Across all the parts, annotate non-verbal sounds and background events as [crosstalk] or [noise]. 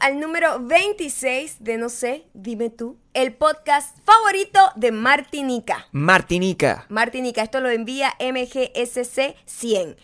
al número 26 de No sé, dime tú, el podcast favorito de Martinica. Martinica. Martinica, esto lo envía MGSC 100.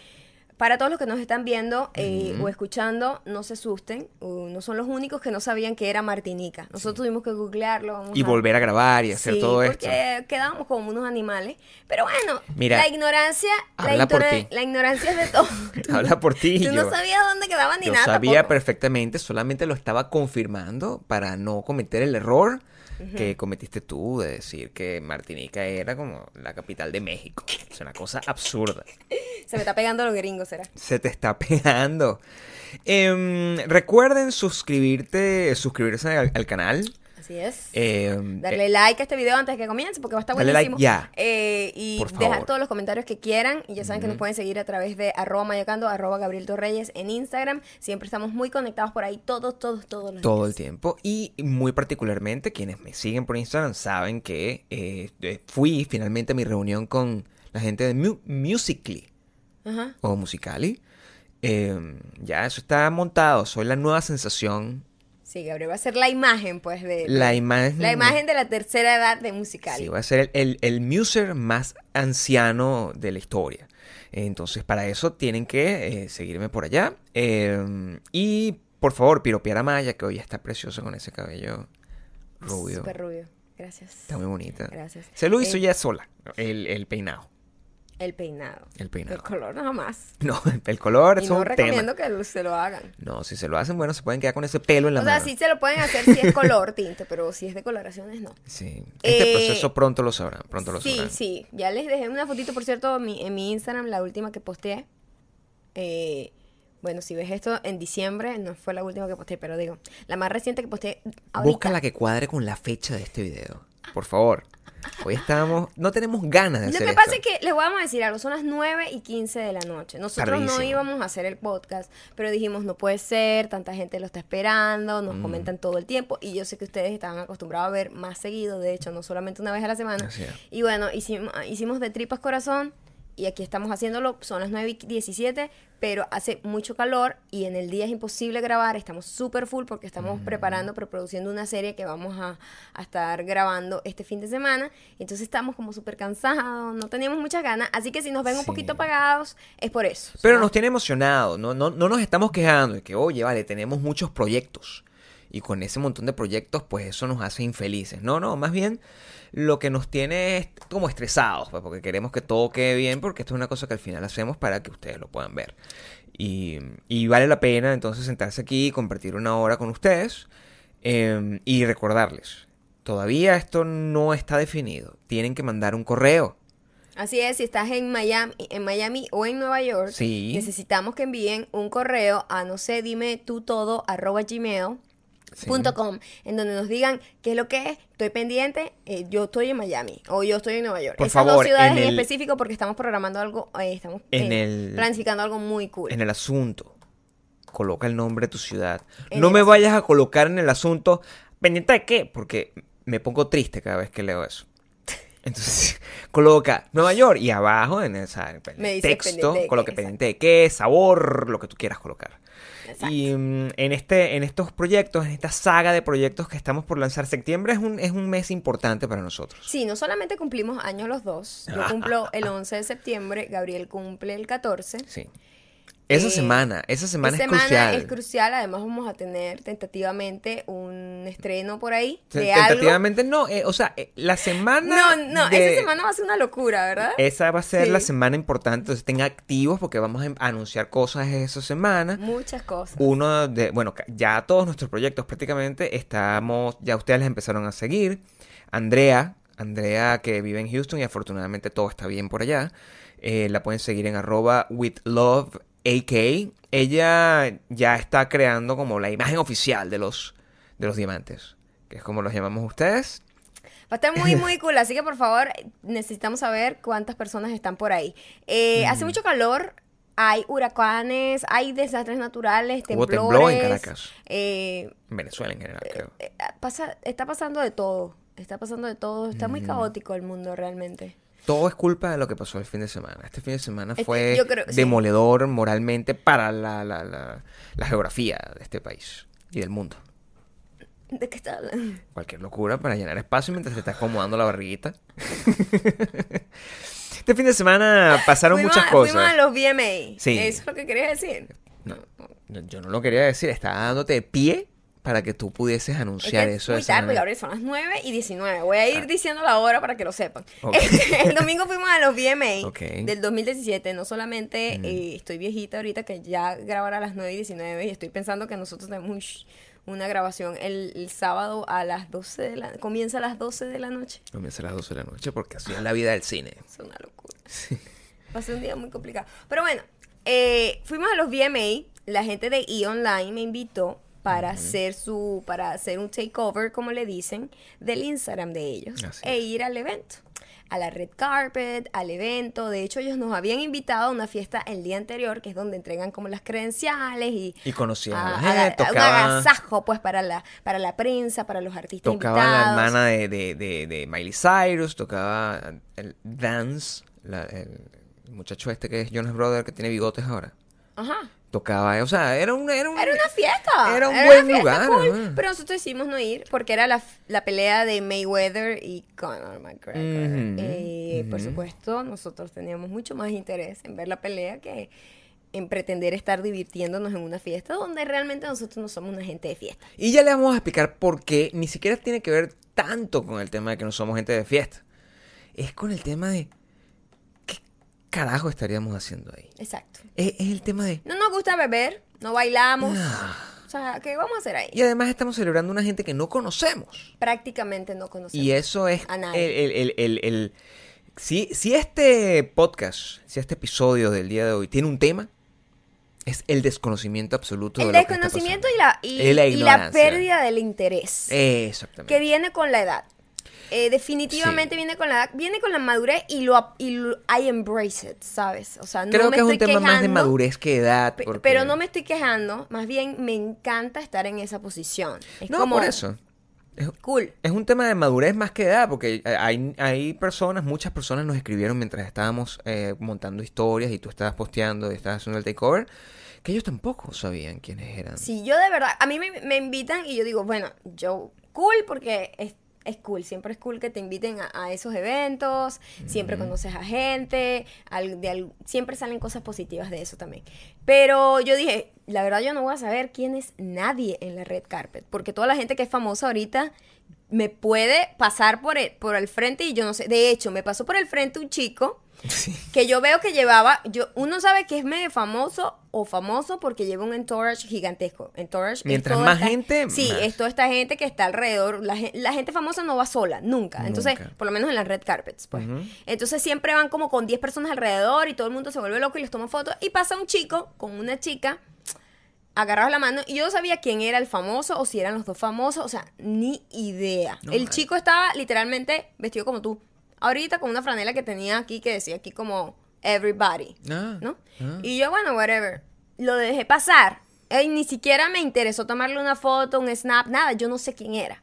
Para todos los que nos están viendo eh, o escuchando, no se asusten, uh, no son los únicos que no sabían que era Martinica. Nosotros tuvimos que googlearlo. vamos Y a- volver a grabar y hacer Sí, todo esto. porque quedábamos como unos animales. Pero bueno, Mira, la ignorancia, la, habla por ignora- ti. la ignorancia es de todo. [laughs] Habla por ti. Tú yo, no sabías dónde quedaba ni yo nada. sabía tampoco. perfectamente, solamente lo estaba confirmando para no cometer el error que cometiste tú de decir que Martinica era como la capital de México. Es una cosa absurda. Se me está pegando los gringos, será. Se te está pegando. Em, recuerden suscribirte, suscribirse al, al canal. Así es. Em, Darle eh, like a este video antes de que comience porque va a estar Dale buenísimo. like ya. Eh, y dejar todos los comentarios que quieran. Y ya saben que nos pueden seguir a través de arroba mayocando, arroba Gabriel Torreyes en Instagram. Siempre estamos muy conectados por ahí todos, todos, todos los todo el tiempo. Y muy particularmente quienes me siguen por Instagram saben que eh, fui finalmente a mi reunión con la gente de Mu- Musically Ajá. o Musicali. Eh, ya eso está montado. Soy la nueva sensación. Sí, Gabriel va a ser la imagen, pues, de... La imagen. La imagen de la tercera edad de musical. Sí, voy a ser el, el, el muser más anciano de la historia. Entonces, para eso tienen que eh, seguirme por allá. Eh, y, por favor, piropear a Maya, que hoy está preciosa con ese cabello rubio. Súper rubio. Gracias. Está muy bonita. Gracias. Se lo hizo Eh, ya sola, el, el peinado. El peinado. El peinado. El color nada más. [laughs] No, el color Y es no un recomiendo tema. que se lo hagan. No, si se lo hacen, bueno, se pueden quedar con ese pelo en la O sea, mano. sí se lo pueden hacer si es [laughs] color tinte, pero si es de coloraciones, no. Sí. Este Eh, proceso pronto lo sabrán, pronto lo Sí, sabrán. sí. Ya les dejé una fotito, por cierto, en mi, en mi Instagram, la última que posteé. Eh, bueno, si ves esto en diciembre, no fue la última que posteé, pero digo, la más reciente que posteé ahorita. Busca la que cuadre con la fecha de este video. Por favor. Hoy estamos... No tenemos ganas de Lo hacer que esto. pasa es que les vamos a decir algo, son las 9 y 15 de la noche. Nosotros no íbamos a hacer el podcast, pero dijimos, no puede ser, tanta gente lo está esperando, Mm. nos comentan todo el tiempo y yo sé que ustedes estaban acostumbrados a ver más seguido, de hecho, no solamente una vez a la semana. Y bueno, hicimos, hicimos de tripas corazón y aquí estamos haciéndolo, son las 9 y 17, pero hace mucho calor y en el día es imposible grabar, estamos súper full porque estamos preparando, preproduciendo una serie que vamos a, a estar grabando este fin de semana, entonces estamos como súper cansados, no teníamos muchas ganas, así que si nos ven un Sí. poquito apagados es por eso. Pero ¿sabes? nos tiene emocionados, no, no, no nos estamos quejando de que, oye, vale, tenemos muchos proyectos. Y con ese montón de proyectos, pues eso nos hace infelices. No, no, más bien lo que nos tiene es como estresados, pues, porque queremos que todo quede bien, porque esto es una cosa que al final hacemos para que ustedes lo puedan ver. Y, y vale la pena entonces sentarse aquí y compartir una hora con ustedes eh, y recordarles, todavía esto no está definido. Tienen que mandar un correo. Así es, si estás en Miami, en Miami o en Nueva York, Sí. necesitamos que envíen un correo a no sé, dime tú todo arroba gmail. Sí. punto com, en donde nos digan qué es lo que es, estoy pendiente, eh, yo estoy en Miami o yo estoy en Nueva York. Por Esas dos favor, ciudades en específico porque estamos programando algo, eh, estamos En eh, el- planificando algo muy cool. En el asunto, coloca el nombre de tu ciudad. En no me asunto. vayas a colocar en el asunto, pendiente de qué, porque me pongo triste cada vez que leo eso. [laughs] Entonces, [laughs] coloca Nueva York y abajo en el texto, pendiente qué, pendiente de qué, sabor, lo que tú quieras colocar. Exacto. Y mm, en, este, en estos proyectos, en esta saga de proyectos que estamos por lanzar, septiembre es un, es un mes importante para nosotros. Sí, no solamente cumplimos años los dos, yo [laughs] cumplo el 11 de septiembre, Gabriel cumple el 14. Sí. Esa Eh, semana, esa semana Esta es crucial. es crucial, además vamos a tener tentativamente un estreno por ahí de algo. Tentativamente no, eh, o sea, eh, la semana. No, no, de- esa semana va a ser una locura, ¿verdad? Esa va a ser la semana importante, entonces estén activos porque vamos a em- anunciar cosas esa semana. Muchas cosas. Uno de, bueno, ya todos nuestros proyectos prácticamente estamos, ya ustedes les empezaron a seguir. Andrea, Andrea que vive en Houston y afortunadamente todo está bien por allá. eh, la pueden seguir en arroba with love AK. Ella ya está creando como la imagen oficial de los, de los diamantes, que es como los llamamos ustedes. Va a estar muy, muy [laughs] cool. Así que por favor, necesitamos saber cuántas personas están por ahí. Eh, Hace mucho calor. Hay huracanes, hay desastres naturales, Hubo temblores. temblor en Caracas. eh, En Venezuela en general, creo. eh, pasa, está pasando de todo. Está pasando de todo. Está muy caótico el mundo realmente. Todo es culpa de lo que pasó el fin de semana. Este fin de semana Este- fue sí. demoledor moralmente para la, la, la, la geografía de este país. y del mundo. ¿De qué estás hablando? Cualquier locura para llenar espacio mientras te estás acomodando la barriguita. [laughs] este fin de semana pasaron Fuimos muchas cosas. Fuimos a los VMA. Sí. Eso es lo que querías decir. No, yo no lo quería decir, estaba dándote pie para que tú pudieses Es anunciar que eso. es muy tarde. Gabriel, son las 9 y 19. Voy a ir diciendo la hora para que lo sepan. [laughs] El domingo fuimos a los VMA Ok. del 2017. No solamente eh, estoy viejita ahorita que ya grabará a las 9 y 19 y estoy pensando que nosotros tenemos una grabación el, el sábado a las 12 de la... Comienza a las 12 de la noche. Comienza a las 12 de la noche porque así es la vida del cine. Es una locura. Va a ser un día muy complicado. Pero bueno, eh, fuimos a los VMA. La gente de E! Online me invitó para hacer su, para hacer un takeover, como le dicen, del Instagram de ellos. Así e ir al evento. A la red carpet, al evento. De hecho, ellos nos habían invitado a una fiesta el día anterior, que es donde entregan como las credenciales y. Y conocían a la a- gente, a- a un tocaba- agasajo, pues, para la, para la prensa, para los artistas Tocaba la hermana de, de, de, de Miley Cyrus, tocaba el Dance, la- el muchacho este que es Jonas Brother, que tiene bigotes ahora. Ajá. Tocaba, o sea, era un... Era, un, Era una fiesta. Era un una buen lugar, cool. Pero nosotros decidimos no ir porque era la, la pelea de Mayweather y Conor McGregor. Ujú, Eh, Por supuesto, nosotros teníamos mucho más interés en ver la pelea que en pretender estar divirtiéndonos en una fiesta donde realmente nosotros no somos una gente de fiesta. Y ya le vamos a explicar por qué ni siquiera tiene que ver tanto con el tema de que no somos gente de fiesta. Es con el tema de... ¿Qué carajo estaríamos haciendo ahí? Exacto. Es, es el tema de... No nos gusta beber, no bailamos. O sea, ¿qué vamos a hacer ahí? Y además estamos celebrando una gente que no conocemos. Prácticamente no conocemos. Y eso es A el, nadie. el, el, el- el- si, si este podcast, si este episodio del día de hoy tiene un tema, es el desconocimiento absoluto El de lo que está desconocimiento y la, y, Y la y la pérdida del interés. Exactamente. que viene con la edad. Eh, definitivamente Sí. viene con la edad, viene con la madurez y lo, y lo- I embrace it, ¿sabes? O sea, no Creo me que es un tema más de madurez que edad. porque- Pero no me estoy quejando, más bien me encanta estar en esa posición. Es No, como por eso. Es, cool. es un tema de madurez más que edad, porque hay, hay personas, muchas personas nos escribieron mientras estábamos eh, montando historias y tú estabas posteando y estabas haciendo el takeover, que ellos tampoco sabían quiénes eran. Si yo de verdad, a mí me, me invitan y yo digo, bueno, yo cool porque es, cool, siempre es cool que te inviten a, a esos eventos, siempre conoces a gente, al- de al- siempre salen cosas positivas de eso también. Pero yo dije, la verdad yo no voy a saber quién es nadie en la red carpet, porque toda la gente que es famosa ahorita me puede pasar por el, por el frente y yo no sé, de hecho, me pasó por el frente un chico [laughs] Sí. que yo veo que llevaba, yo, uno sabe que es medio famoso o famoso porque lleva un entourage gigantesco. Entourage Mientras más esta- gente, Sí, más. es toda esta gente que está alrededor. La, gen- la gente famosa no va sola, nunca. Entonces, por lo menos en las red carpets, pues. Entonces siempre van como con 10 personas alrededor y todo el mundo se vuelve loco y les toma fotos. Y pasa un chico con una chica agarrados la mano y yo no sabía quién era el famoso o si eran los dos famosos, o sea, ni idea. No, el chico estaba literalmente vestido como tú. Ahorita con una franela que tenía aquí que decía aquí como everybody, Ah, ¿no? ah. Y yo, bueno, whatever. Lo dejé pasar. Ey, ni siquiera me interesó tomarle una foto, un snap, nada. Yo no sé quién era.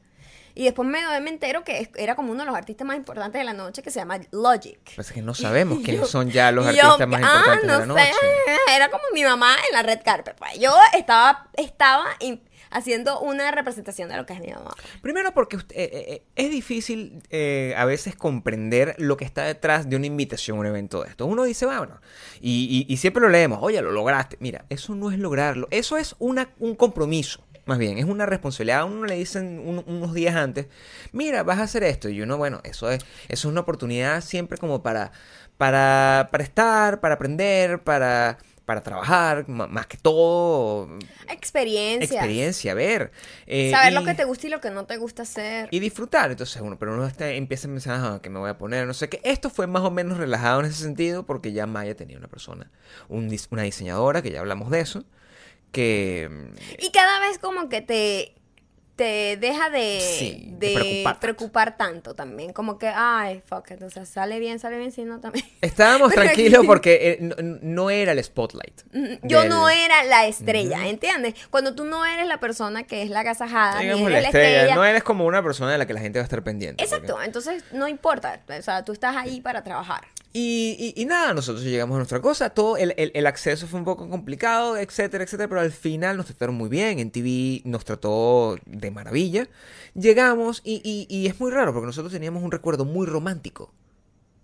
Y después me, me entero que es- era como uno de los artistas más importantes de la noche que se llama Logic. Pasa que no sabemos [laughs] Y quiénes yo- son ya los y yo, artistas más ah, importantes no de la noche. [laughs] Era como mi mamá en la red carpet. pues. Yo estaba, estaba in- haciendo una representación de lo que es mi mamá. Primero porque usted- eh, eh, es difícil eh, a veces comprender lo que está detrás de una invitación a un evento de esto. Uno dice, "Ah, bueno, y, y- y siempre lo leemos, oye, lo lograste. Mira, eso no es lograrlo, eso es una, un compromiso. Más bien, es una responsabilidad. A uno le dicen un- unos días antes, mira, vas a hacer esto. Y uno, bueno, eso es, eso es una oportunidad siempre como para, para, para estar, para aprender, para, para trabajar, más que todo, Experiencia. experiencia, ver. eh, Saber lo que te gusta y lo que no te gusta hacer. y disfrutar. Entonces uno, pero uno está- empieza a pensar, ah, que me voy a poner, no sé qué. Esto fue más o menos relajado en ese sentido porque ya Maya tenía una persona, un una diseñadora, que ya hablamos de eso, que... Y cada vez como que te, te deja de, Sí, de de preocupar preocupar, tanto. tanto también. Como que, ay, fuck, it, o sea, sale bien, sale bien, si no también. [laughs] Estábamos tranquilos porque eh, no, no era el spotlight. Yo del- no era la estrella, ¿entiendes? Cuando tú no eres la persona que es la agasajada, ni digamos, eres la la estrella. estrella. No eres como una persona de la que la gente va a estar pendiente. porque- Exacto, entonces no importa, o sea, tú estás ahí para trabajar. Y, y- y nada, nosotros llegamos a nuestra cosa, todo el, el- el acceso fue un poco complicado, etcétera, etcétera, pero al final nos trataron muy bien, en TV nos trató de maravilla. Llegamos y, y- y es muy raro porque nosotros teníamos un recuerdo muy romántico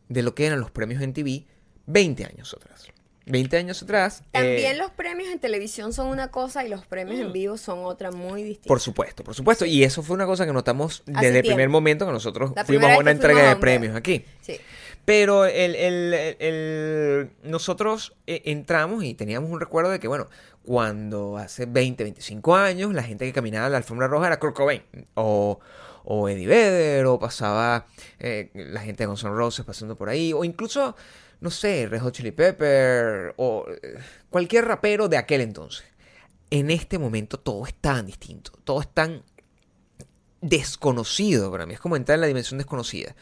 de lo que eran los premios en TV 20 años atrás. 20 años atrás. También eh, los premios en televisión son una cosa y los premios en vivo son otra muy distinta. Por supuesto, por supuesto. Y eso fue una cosa que notamos desde el primer momento que nosotros La fuimos a una entrega de premios aquí. Sí. Pero el, nosotros eh, entramos y teníamos un recuerdo de que, bueno, cuando hace 20, 25 años, la gente que caminaba la alfombra roja era Kurt Cobain. O, o Eddie Vedder, o pasaba eh, la gente de Guns N' Roses pasando por ahí. O incluso, no sé, Red Hot Chili Pepper. O eh, cualquier rapero de aquel entonces. En este momento todo es tan distinto. Todo es tan desconocido para mí. Es como entrar en la dimensión desconocida.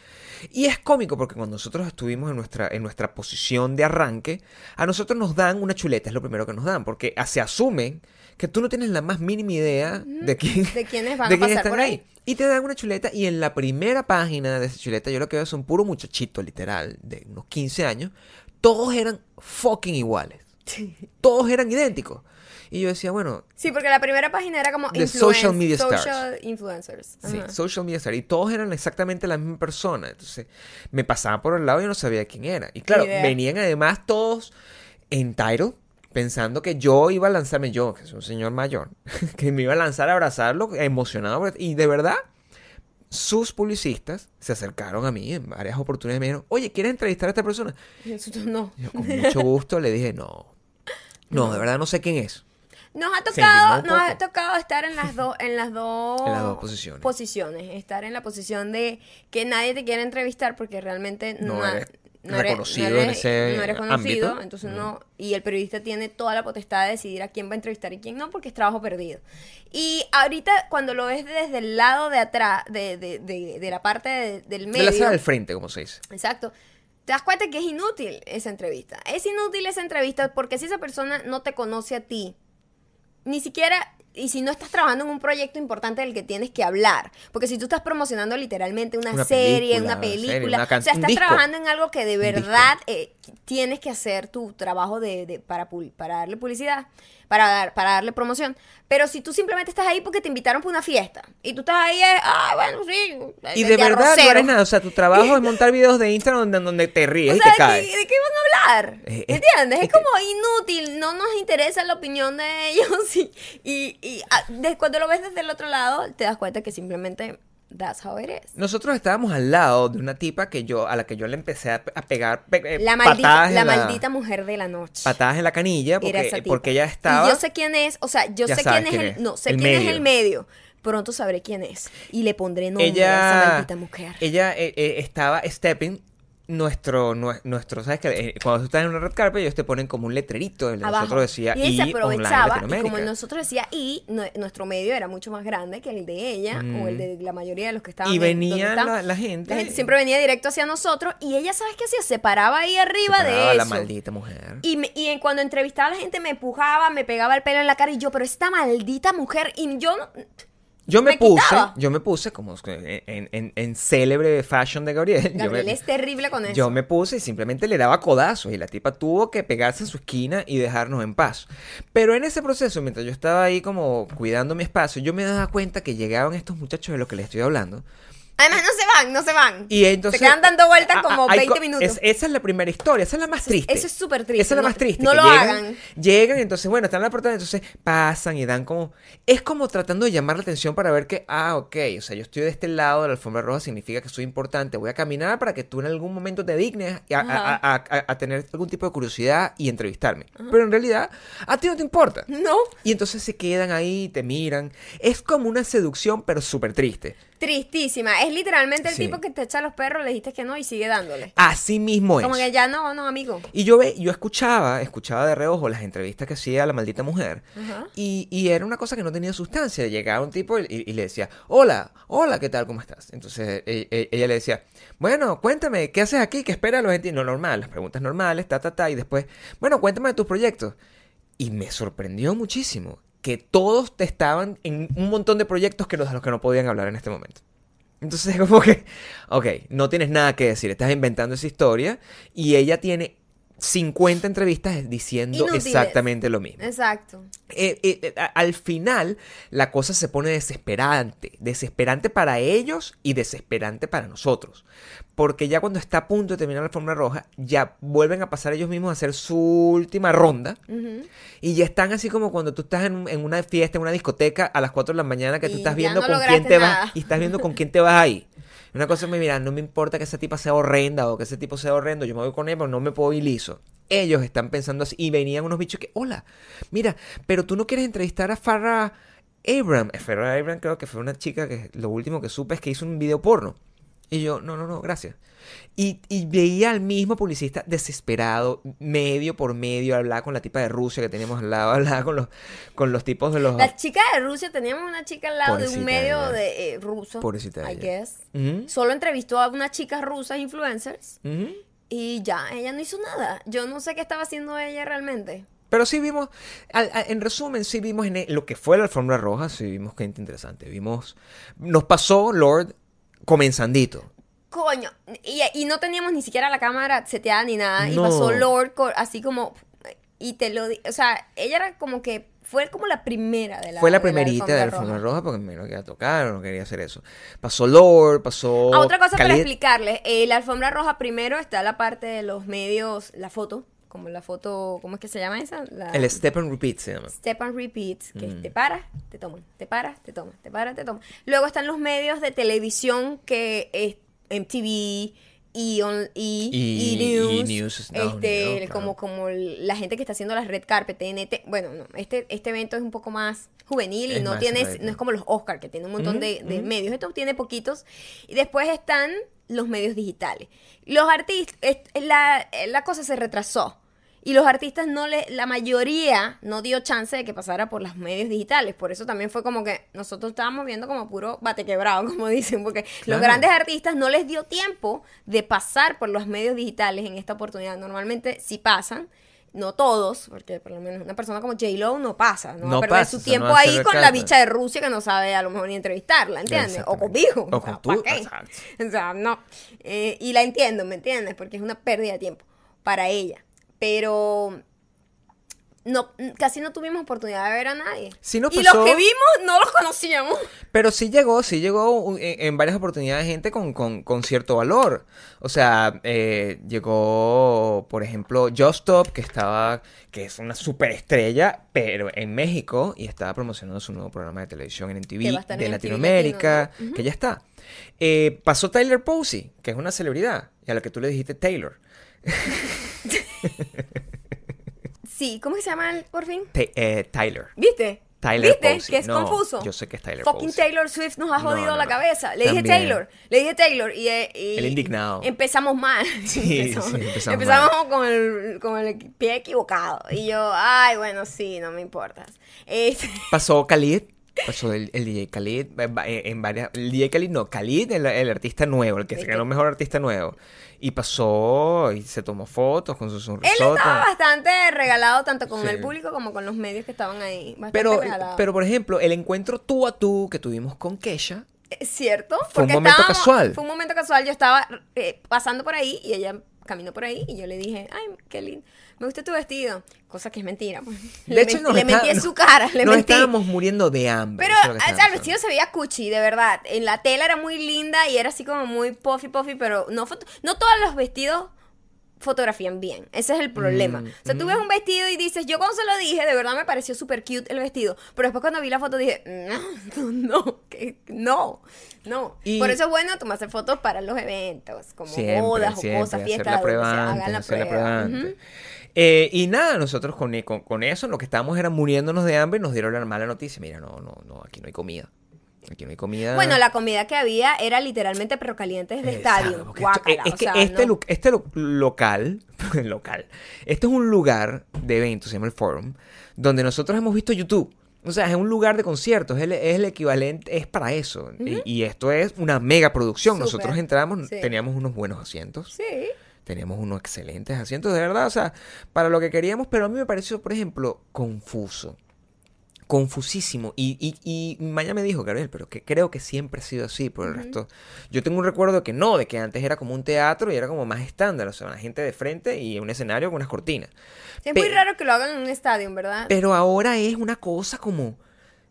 Y es cómico porque cuando nosotros estuvimos en nuestra, en nuestra posición de arranque, a nosotros nos dan una chuleta, es lo primero que nos dan, porque se asumen que tú no tienes la más mínima idea de quién, De quiénes van de a pasar están por ahí. Y te dan una chuleta y en la primera página de esa chuleta yo lo que veo es un puro muchachito literal de unos 15 años. Todos eran fucking iguales. Todos eran idénticos. Y yo decía, bueno, Sí, porque la primera página era como The influen- social media stars. social influencers. Sí, Ajá. social media star. Y todos eran exactamente la misma persona. Entonces, me pasaban por el lado y yo no sabía quién era. Y claro, venían además todos en Tyro, pensando que yo iba a lanzarme yo, que soy un señor mayor, [laughs] que me iba a lanzar a abrazarlo, emocionado. por- Y de verdad, sus publicistas se acercaron a mí en varias oportunidades y me dijeron, oye, ¿quieres entrevistar a esta persona? Y nosotros no. Yo con mucho gusto le dije, no, [laughs] no, de verdad no sé quién es. Nos ha tocado, nos ha tocado estar en las dos, en las [laughs] dos, En las dos posiciones. posiciones. Estar en la posición de que nadie te quiere entrevistar porque realmente No no, eres no eres- reconocido no en eres- ese no eres conocido, ámbito. entonces no, y el periodista tiene toda la potestad de decidir a quién va a entrevistar y quién no, porque es trabajo perdido. Y ahorita cuando lo ves desde el lado de atrás, de, de, de, de la parte de- del De medio, la sala del frente, como se dice. Exacto. Te das cuenta que es inútil esa entrevista. Es inútil esa entrevista porque si esa persona no te conoce a ti, ni siquiera, y si no estás trabajando en un proyecto importante del que tienes que hablar, porque si tú estás promocionando literalmente una, Una serie, película, una serie, película, una o sea, estás trabajando en algo que de verdad eh, tienes que hacer tu trabajo de, de- para, para darle publicidad, para, dar, para darle promoción. Pero si tú simplemente estás ahí porque te invitaron para una fiesta y tú estás ahí, eh, ah, bueno, sí. Y de, verdad no arrocero". eres nada. O sea, tu trabajo es [laughs] montar videos de Instagram donde, donde te ríes O y sea, te caes. ¿de, de qué van a hablar? Eh, es- ¿Entiendes? Es, es como inútil, no nos interesa la opinión de [laughs] ellos. Y, y, y, ah, de- cuando lo ves desde el otro lado, te das cuenta que simplemente that's how it is. Nosotros estábamos al lado de una tipa que yo, a la que yo le empecé a, a pegar pe- eh, La maldita, patadas, la en maldita mujer de la noche. patadas en la canilla porque, tipa. porque ella estaba. Y yo sé quién es, o sea, yo sé sabes quién es quién el. es. No, sé El quién es medio. el medio. Pronto sabré quién es. Y le pondré nombre a ella, esa maldita mujer. ella eh, eh, estaba stepping nuestro, nue- nuestro, ¿sabes qué? cuando tú estás en una red carpet, ellos te ponen como un letrerito, el abajo. nosotros decía y se "Y Online aprovechaba y Latinoamérica". como nosotros decía y nue- nuestro medio era mucho más grande que el de ella o el de la mayoría de los que estaban Mm. Y venía la, la gente. La gente siempre venía directo hacia nosotros y ella, ¿sabes qué hacía? Se paraba ahí arriba se paraba de la eso. maldita mujer. Y, me- y en- cuando entrevistaba a la gente me empujaba, me pegaba el pelo en la cara y yo, pero esta maldita mujer, y yo no... Yo me, me puse, quitaba. yo me puse como en, en, en célebre fashion de Gabriel. [laughs] yo Gabriel me- es terrible con eso. Yo me puse y simplemente le daba codazos y la tipa tuvo que pegarse en su esquina y dejarnos en paz. Pero en ese proceso, mientras yo estaba ahí como cuidando mi espacio, yo me daba cuenta que llegaban estos muchachos de los que les estoy hablando. Además, no se van, no se van. Y entonces... se quedan dando vueltas como hay 20 co- minutos. es- esa es la primera historia, esa es la más triste. eso es súper triste, Esa es la no- más triste. no lo llegan, hagan. Llegan, entonces, bueno, están en la portada, entonces pasan y dan como... Es como tratando de llamar la atención para ver que, ah, ok, o sea, yo estoy de este lado de la alfombra roja, significa que soy importante. Voy a caminar para que tú en algún momento te dignes a, a- Ajá. a- a- a tener algún tipo de curiosidad y entrevistarme. Pero en realidad, a ti no te importa. No, Y entonces se quedan ahí, te miran. Es como una seducción, pero súper triste. Tristísima. Es literalmente el Sí. tipo que te echa a los perros, le dijiste que no y sigue dándole. Así mismo es. Como que ya no, no, amigo. Y yo, ve, yo escuchaba, escuchaba de reojo las entrevistas que hacía la maldita mujer. Ajá. Y, y era una cosa que no tenía sustancia. Llegaba un tipo y, y le decía, hola, hola, ¿qué tal? ¿Cómo estás? Entonces e- e- ella le decía, bueno, cuéntame, ¿qué haces aquí? ¿Qué esperas los entiendes? Lo normal, las preguntas normales, ta, ta, ta. Y después, bueno, cuéntame de tus proyectos. Y me sorprendió muchísimo que todos te estaban en un montón de proyectos que los de los que no podían hablar en este momento. Entonces, [laughs] como que, ok, no tienes nada que decir, estás inventando esa historia y ella tiene 50 entrevistas diciendo Inútiles. exactamente lo mismo. Exacto. Eh, eh, eh, al final, la cosa se pone desesperante. Desesperante para ellos y desesperante para nosotros. Porque ya cuando está a punto de terminar la alfombra roja, ya vuelven a pasar ellos mismos a hacer su última ronda. Y ya están así como cuando tú estás en, en una fiesta, en una discoteca a las 4 de la mañana que tú Y estás ya viendo no con quién te nada. vas y estás viendo con quién te vas ahí. [laughs] Una cosa me mira, no me importa que esa tipa sea horrenda o que ese tipo sea horrendo, yo me voy con él, pero no me puedo liso. Ellos están pensando así y venían unos bichos que, hola, mira, pero tú no quieres entrevistar a Farrah Abram. Eh, Farrah Abram creo que fue una chica que lo último que supe es que hizo un video porno. Y yo, no, no, no, gracias. Y, y veía al mismo publicista desesperado, medio por medio, hablaba con la tipa de Rusia que teníamos al lado, [laughs] hablaba con los, con los tipos de los... La chica de Rusia, teníamos una chica al lado de Pobrecita un medio ella. de eh, ruso. Pobrecita I ella. guess. Ujú, Solo entrevistó a unas chicas rusas influencers ujú. y ya, ella no hizo nada. Yo no sé qué estaba haciendo ella realmente. Pero sí vimos, al- al- en resumen, sí vimos en e- lo que fue la alfombra roja, sí vimos gente interesante. Vimos, nos pasó Lord comenzandito. Coño, y, y no teníamos ni siquiera la cámara seteada ni nada. Y pasó Lord así como. Y te lo di- O sea, ella era como que. Fue como la primera de la. fue la primerita de la alfombra roja. roja porque me lo quería tocar, no quería hacer eso. Pasó Lord, pasó... Ah, otra cosa para explicarles. eh, la alfombra roja primero está la parte de los medios, la foto, como la foto, ¿cómo es que se llama esa? La- El Step and Repeat se llama. Step and repeat, que Mm. te paras, te toman, te paras, te toman, te paras, te toman. Luego están los medios de televisión que es MTV y, on- y, Y- y News, y News es Estados este, Unidos, claro. como, como la gente que está haciendo las red carpet, TNT. Bueno, no, este, este evento es un poco más juvenil y no tiene, no es como los Oscar, que tiene un montón de, medios. Esto tiene poquitos. Y después están los medios digitales. Los artistas, la, la cosa se retrasó. Y los artistas no le, la mayoría no dio chance de que pasara por los medios digitales. Por eso también fue como que nosotros estábamos viendo como puro bate quebrado, [laughs] como dicen, porque los grandes artistas no les dio tiempo de pasar por los medios digitales en esta oportunidad. Normalmente sí pasan, no todos, porque por lo menos una persona como J-Lo no pasa, no, va No a perder pasa, su tiempo no va ahí con la bicha de Rusia que no sabe a lo mejor ni entrevistarla, ¿entiendes? O conmigo. O o sea, con tú. [laughs] O sea, no. Eh, y la entiendo, ¿me entiendes? Porque es una pérdida de tiempo para ella. Pero no, casi no tuvimos oportunidad de ver a nadie. Sí nos y los que vimos no los conocíamos. Pero sí llegó, sí llegó en, en varias oportunidades gente con, con- con cierto valor. O sea, eh, llegó, por ejemplo, Just que estaba, que es una superestrella, pero en México, y estaba promocionando su nuevo programa de televisión en MTV de en Latinoamérica, Latino, ¿no? que ya está. Eh, pasó Tyler Posey, que es una celebridad, y a la que tú le dijiste Taylor. Sí, ¿cómo se llama el, por fin? Eh, Tyler. ¿Viste? Tyler ¿Viste? Posey. Que es No, confuso. yo sé que es Tyler Fucking Posey. Taylor Swift nos ha jodido no, la cabeza. Le dije. Taylor. Le dije Taylor. Y, y- El indignado. Empezamos mal. [laughs] Sí, empezamos, sí, empezamos empezamos con, el, con el pie equivocado. Y yo, ay, bueno, sí, no me importa. Este, [laughs] Pasó Khalid, pasó el, el DJ Khalid eh, eh, en varias. El DJ Khalid, no, Khalid, el, el artista nuevo, el que se ganó mejor artista nuevo. Y pasó y se tomó fotos con su él sonrisota. estaba bastante regalado tanto con Sí. el público como con los medios que estaban ahí. Bastante Pero, regalado. pero, por ejemplo, el encuentro tú a tú que tuvimos con Kesha. Es cierto. Fue un porque momento estábamos- casual. Fue un momento casual. Yo estaba eh, pasando por ahí y ella caminó por ahí y yo le dije, ay, qué lindo. Me gusta tu vestido. Cosa que es mentira. pues. De Le, hecho, men- nos le está- mentí en su cara. Le nos mentí. estábamos muriendo de hambre. Pero, o sea, el vestido se veía cuchi, de verdad. En la tela era muy linda y era así como muy puffy, puffy, pero no, no todos los vestidos fotografían bien. Ese es el problema. Mm, o sea, tú ves un vestido y dices, yo cuando se lo dije, de verdad me pareció súper cute el vestido. Pero después cuando vi la foto dije, no, [laughs] no, que, no, no. Y- Por eso es bueno tomarse fotos para los eventos, como Siempre, bodas o cosas, hacer fiestas, la donde prueba antes, la hacer la prueba. Eh, y nada, nosotros con, con, con eso lo que estábamos era muriéndonos de hambre y nos dieron la mala noticia. Mira, no, no, no, aquí no hay comida. Aquí no hay comida. Bueno, la comida que había era literalmente perro calientes de estadio. porque esto- Guácala, es o que sea, este, no. este local, [laughs] local, este es un lugar de eventos, se llama el Forum, donde nosotros hemos visto YouTube. O sea, es un lugar de conciertos, es el, es el equivalente, es para eso. y, y esto es una mega producción. Nosotros entramos, sí. teníamos unos buenos asientos. Sí. Teníamos unos excelentes asientos, de verdad, o sea, para lo que queríamos, pero a mí me pareció, por ejemplo, confuso. confusísimo. Y, y, y Maya me dijo, Gabriel, pero que creo que siempre ha sido así. Por el resto, yo tengo un recuerdo de que no, de que antes era como un teatro y era como más estándar. O sea, una gente de frente y un escenario con unas cortinas. Es muy raro que lo hagan en un estadio, ¿verdad? Pero ahora es una cosa como.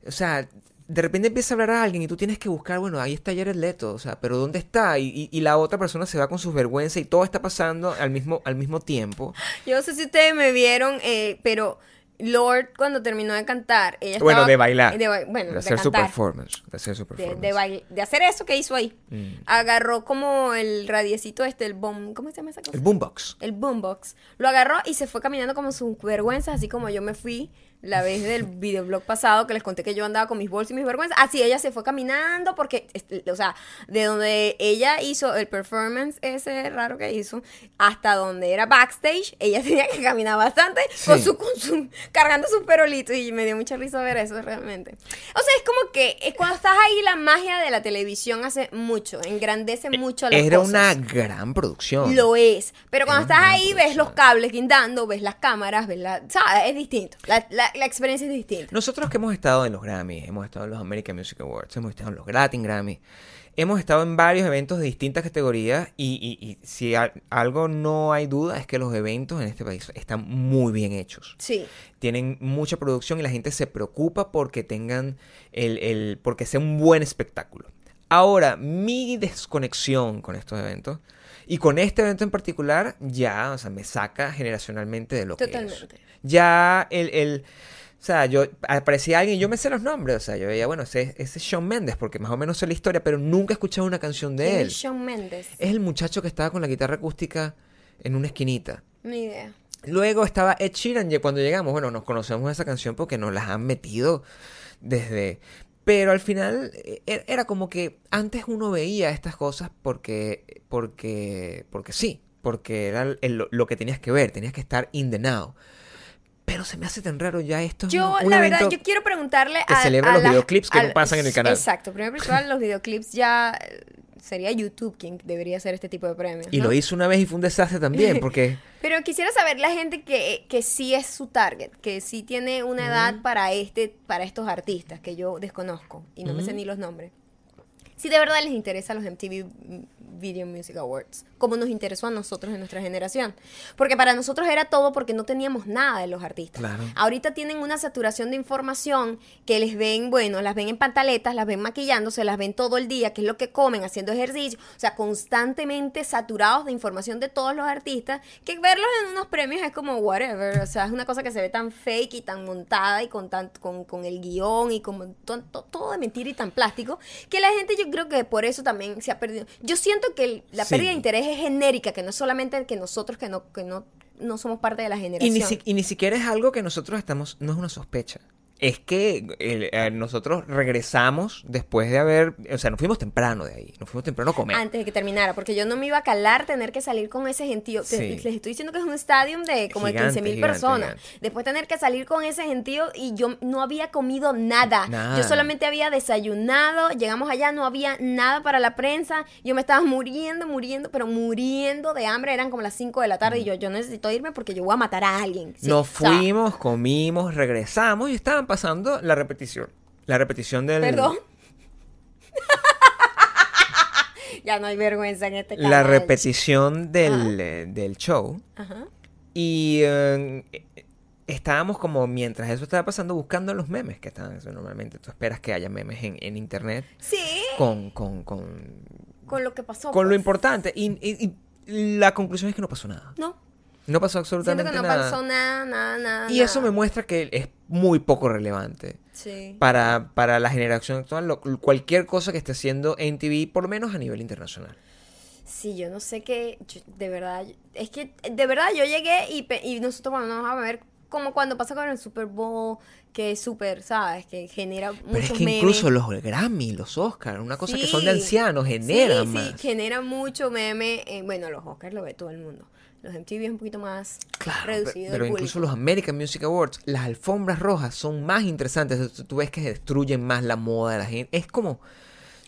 O sea, de repente empieza a hablar a alguien y tú tienes que buscar, bueno, ahí está Jared Leto, o sea, pero ¿dónde está? Y, y- y la otra persona se va con sus vergüenzas y todo está pasando al mismo, al mismo tiempo. Yo no sé si ustedes me vieron, eh, pero Lord cuando terminó de cantar, ella Bueno, estaba- de bailar. de bueno, de de, hacer su performance. De hacer su performance. de de hacer eso que hizo ahí. Mm. Agarró como el radiecito este, el bomb, ¿cómo se llama esa cosa? El boombox. el boombox, lo agarró y se fue caminando como sus vergüenzas, así como yo me fui la vez del videoblog pasado que les conté que yo andaba con mis bolsas y mis vergüenzas. Así ella se fue caminando porque, este, o sea, de donde ella hizo el performance ese raro que hizo hasta donde era backstage, ella [laughs] tenía que caminar bastante con su, con su, cargando sus perolitos y me dio mucha risa ver eso realmente. O sea, es como que es cuando estás ahí la magia de la televisión hace mucho, engrandece mucho las Era cosas. una gran producción. Lo es. Pero cuando Era estás ahí, ves los cables guindando, ves las cámaras, ves la. ¿Sabes? Es distinto. La, la- la experiencia es distinta. Nosotros que hemos estado en los Grammys, hemos estado en los American Music Awards, hemos estado en los Latin Grammys, hemos estado en varios eventos de distintas categorías y, y- y si a- algo no hay duda es que los eventos en este país están muy bien hechos. Sí. Tienen mucha producción y la gente se preocupa porque tengan el, el- porque sea un buen espectáculo. Ahora, mi desconexión con estos eventos y con este evento en particular ya, o sea, me saca generacionalmente de lo que es. Totalmente. Ya el, el- o sea, yo aparecía alguien, yo me sé los nombres, o sea, yo veía, bueno, ese, ese es Shawn Mendes, porque más o menos sé la historia, pero nunca he escuchado una canción de ¿Quién él. es Shawn Mendes? Es el muchacho que estaba con la guitarra acústica en una esquinita. Ni idea. Luego estaba Ed Sheeran, y cuando llegamos, bueno, nos conocemos esa canción porque nos las han metido desde... Pero al final eh, e- era como que antes uno veía estas cosas porque, porque, porque sí, porque era el- lo que tenías que ver, tenías que estar in the now. Pero se me hace tan raro ya esto. es Yo, un la verdad, yo quiero preguntarle que a. celebra a los las- videoclips que no pasan en el canal. Exacto. Primero, principal, los videoclips ya. Sería YouTube quien debería hacer este tipo de premios. Y ¿no? lo hizo una vez y fue un desastre también, [laughs] porque Pero quisiera saber la gente que, que sí es su target, que sí tiene una edad para este, para estos artistas que yo desconozco y no me sé ni los nombres. Si de verdad les interesa los MTV Video Music Awards, como nos interesó a nosotros en nuestra generación. Porque para nosotros era todo porque no teníamos nada de los artistas. Claro. Ahorita tienen una saturación de información que les ven, bueno, las ven en pantaletas, las ven maquillándose, las ven todo el día, que es lo que comen, haciendo ejercicio, o sea, constantemente saturados de información de todos los artistas, que verlos en unos premios es como whatever, o sea, es una cosa que se ve tan fake y tan montada y con, tan, con, con el guion y como to- to- todo de mentira y tan plástico, que la gente yo creo que por eso también se ha perdido. Yo siento que el- la Sí. pérdida de interés es genérica, que no es solamente que nosotros que no, que no, no somos parte de la Y generación. ni, si- y ni siquiera es algo que nosotros estamos, no es una sospecha. Es que eh, nosotros regresamos después de haber, o sea, nos fuimos temprano de ahí, nos fuimos temprano a comer. antes de que terminara, porque yo no me iba a calar tener que salir con ese gentío. Sí. Les estoy diciendo que es un estadio de como de Gigante, 15 mil personas. gigante. Después tener que salir con ese gentío y yo no había comido nada. Nada. Yo solamente había desayunado, llegamos allá, no había nada para la prensa. Yo me estaba muriendo, muriendo, pero muriendo de hambre. Eran como las 5 de la tarde y yo, yo necesito irme porque yo voy a matar a alguien. Sí, Nos o sea, fuimos, comimos, regresamos y estaban pasando la repetición. La repetición del... Perdón. [laughs] ya no hay vergüenza en este canal. La repetición del, eh, del show. Ajá. Y eh, estábamos como, mientras eso estaba pasando, buscando los memes que estaban. Normalmente tú esperas que haya memes en, en internet Sí, con, con, con, con lo que pasó. con lo pues. importante. Y, y- y la conclusión es que no pasó nada. No, No pasó siento absolutamente que no nada. pasó nada, nada, nada. Y eso me muestra que es muy poco relevante Sí. para, para la generación actual. lo- cualquier cosa que esté haciendo en TV, por lo menos a nivel internacional. Sí, yo no sé qué, yo- de verdad, es que de verdad yo llegué y, nosotros bueno, vamos a ver como cuando pasa con el Super Bowl, que es súper, ¿sabes? Que genera Pero muchos es que memes. incluso los Grammy, los Oscars, una cosa que son de ancianos, generan sí, más. Sí, genera mucho meme. eh, bueno, los Oscars lo ve todo el mundo. Los MTV es un poquito más Claro, reducido. pero el incluso los American Music Awards, las alfombras rojas son más interesantes. Tú- ves que destruyen más la moda de la gente. Es como,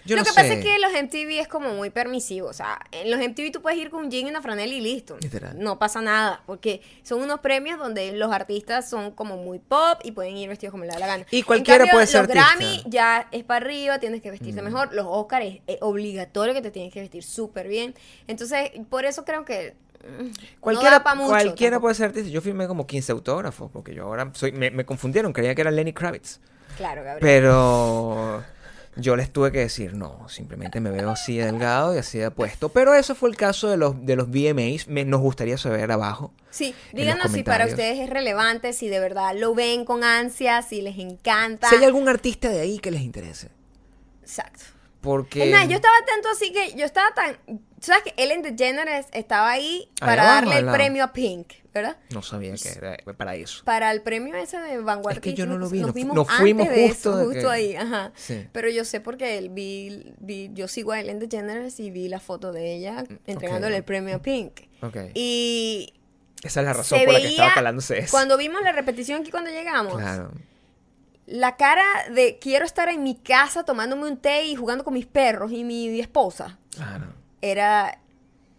Yo lo no que pasa es que los MTV es como muy permisivo. O sea, en los MTV tú puedes ir con un jean y una franela y listo. Literal. No pasa nada. Porque son unos premios donde los artistas son como muy pop y pueden ir vestidos como les da la gana. Y cualquiera cambio, puede ser Los Grammy artista. Mm. ya es para arriba, tienes que vestirte mejor. Los Oscars es obligatorio que te tienes que vestir súper bien. Entonces, por eso creo que. Mm, Cualquiera, no da pa' mucho cualquiera tampoco. puede ser artista. Yo firmé como 15 autógrafos porque yo ahora soy, me, me confundieron, creía que era Lenny Kravitz. Claro, Gabriel. Pero yo les tuve que decir, no, simplemente me veo así de delgado y así de apuesto. Pero eso fue el caso de los, de los VMAs. Me- nos gustaría saber abajo. Sí, díganos si para ustedes es relevante, si de verdad lo ven con ansia, si les encanta. Si hay algún artista de ahí que les interese. Exacto. Porque... Más, yo estaba tanto así que yo estaba tan. ¿Sabes que Ellen DeGeneres estaba ahí Ahí para abajo, darle el premio a Pink, ¿verdad? No sabía que era para eso. Para el premio ese de vanguardia. Es que yo no lo vi, Nos vimos fuimos antes de justo eso, de justo que- ahí, ajá. Sí. Pero yo sé porque él vi, vi- yo sigo a Ellen DeGeneres y vi la foto de ella entregándole ok. el premio a Pink. Ok. Y Esa es la razón por la que estaba calándose eso. cuando vimos la repetición aquí cuando llegamos. Claro. La cara de quiero estar en mi casa tomándome un té y jugando con mis perros y mi esposa Claro. era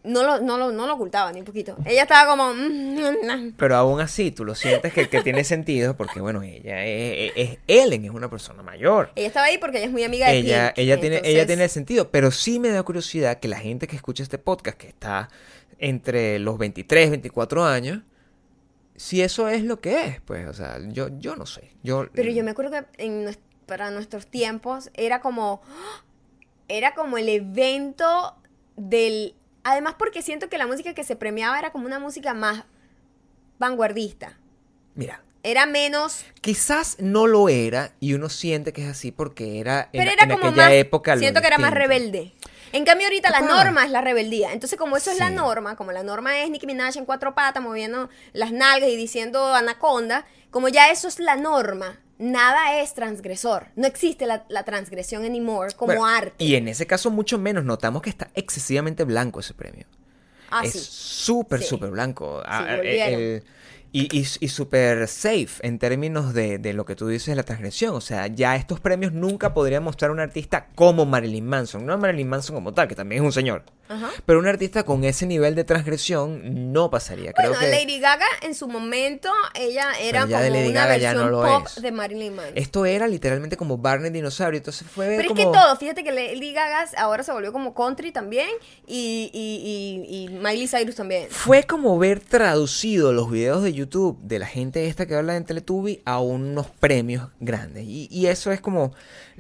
no lo, no lo, no lo ocultaba ni un poquito. Ella estaba como "Mm, nah". Pero aún así, tú lo sientes que, que tiene sentido porque, bueno, ella es, es- Ellen, es una persona mayor. ella estaba ahí porque ella es muy amiga de Ella, Pink, ella, tiene, ella tiene el sentido, pero sí me da curiosidad que la gente que escucha este podcast, que está entre los 23, 24 años, si eso es lo que es, pues, o sea, yo, yo no sé. Yo, Pero yo me acuerdo que en para nuestros tiempos era como era como el evento del además porque siento que la música que se premiaba era como una música más vanguardista. Mira, Era menos quizás no lo era y uno siente que es así porque era en, Pero era en como aquella más. época. siento que era más rebelde. En cambio, ahorita la norma es la rebeldía. Entonces, como eso es la norma, como la norma es Nicki Minaj en cuatro patas, moviendo las nalgas y diciendo anaconda, como ya eso es la norma, nada es transgresor. No existe la, la transgresión anymore como Bueno, arte. Y en ese caso, mucho menos, notamos que está excesivamente blanco ese premio. Ah, es sí. súper, Sí. súper blanco. Ah, eh, el- y y, y súper safe en términos de, de lo que tú dices de la transgresión. O sea, ya estos premios nunca podrían mostrar a un artista como Marilyn Manson. No Marilyn Manson como tal, que también es un señor. Ajá. Pero un artista con ese nivel de transgresión no pasaría. Creo Bueno, que Lady Gaga en su momento, ella era como de Lady una Gaga versión no pop es. de Marilyn Manson. esto era literalmente como Barney Dinosaurio. Entonces fue Pero como... es que todo, fíjate que Lady Gaga ahora se volvió como country también y, y, y, y Miley Cyrus también. Fue como ver traducido los videos de YouTube de la gente esta que habla en Teletubby a unos premios grandes. Y, y eso es como,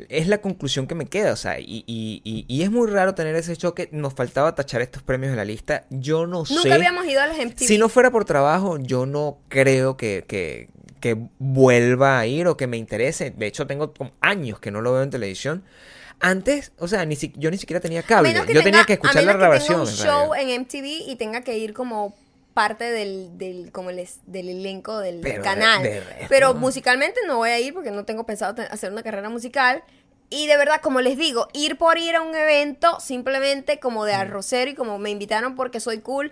es la conclusión que me queda. O sea, y, y- es muy raro tener ese choque. Nos faltaba tachar estos premios de la lista. Yo no sé. Nunca habíamos ido a los MTV. Si no fuera por trabajo, yo no creo que, que, que vuelva a ir o que me interese. De hecho, tengo años que no lo veo en televisión. Antes, o sea, ni si- yo ni siquiera tenía A cable. que Yo tenga- tenía que a escuchar la menos que grabación. tenga un show en MTV y tenga que ir como parte del, del como el es- del elenco del, Pero de- canal. de resto, Pero musicalmente no voy a ir porque no tengo pensado hacer una carrera musical. Y de verdad, como les digo, ir por ir a un evento simplemente como de arrocero y como me invitaron porque soy cool,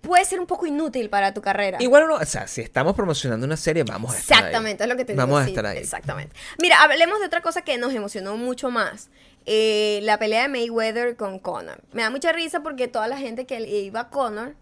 puede ser un poco inútil para tu carrera. Igual no, o sea, si estamos promocionando una serie, vamos a estar ahí. Exactamente, es lo que te digo. Vamos a estar ahí. Exactamente. Mira, hablemos de otra cosa que nos emocionó mucho más. Eh, la pelea de Mayweather con Conor. Me da mucha risa porque toda la gente que iba a Conor,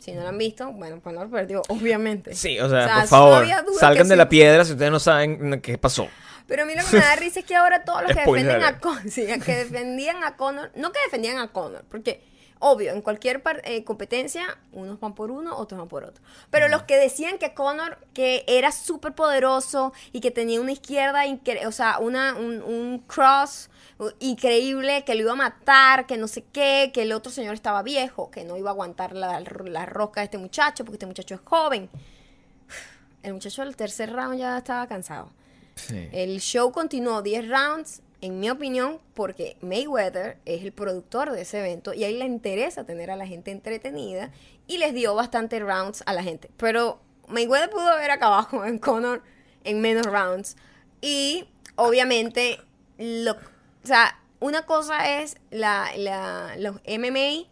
si no lo han visto, bueno, Conor perdió, obviamente. Sí, o sea, O sea, por favor, salgan de sí. la piedra si ustedes no saben qué pasó. Pero a mí lo que [laughs] me da risa es que ahora todos los que Spoiler defienden a [laughs] sí, que defendían a Conor, no que defendían a Conor, porque obvio, en cualquier eh, competencia, unos van por uno, otros van por otro. Pero los que decían que Conor, que era súper poderoso y que tenía una izquierda, o sea, una, un, un cross increíble, que lo iba a matar, que no sé qué, que el otro señor estaba viejo, que no iba a aguantar la, la rosca de este muchacho, porque este muchacho es joven. El muchacho del tercer round ya estaba cansado. Sí. El show continuó 10 rounds, en mi opinión, porque Mayweather es el productor de ese evento y a él le interesa tener a la gente entretenida y les dio bastante rounds a la gente. Pero Mayweather pudo haber acabado con Conor en menos rounds. Y obviamente, lo, o sea, una cosa es la, la- los MMA,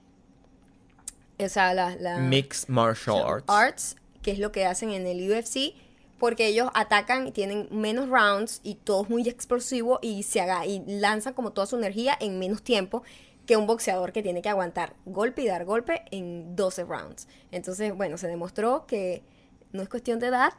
o sea, la, la Mixed Martial Arts. arts, que es lo que hacen en el UFC, porque ellos atacan y tienen menos rounds y todo es muy explosivo y se haga lanzan como toda su energía en menos tiempo que un boxeador que tiene que aguantar golpe y dar golpe en 12 rounds. Entonces, bueno, se demostró que no es cuestión de edad,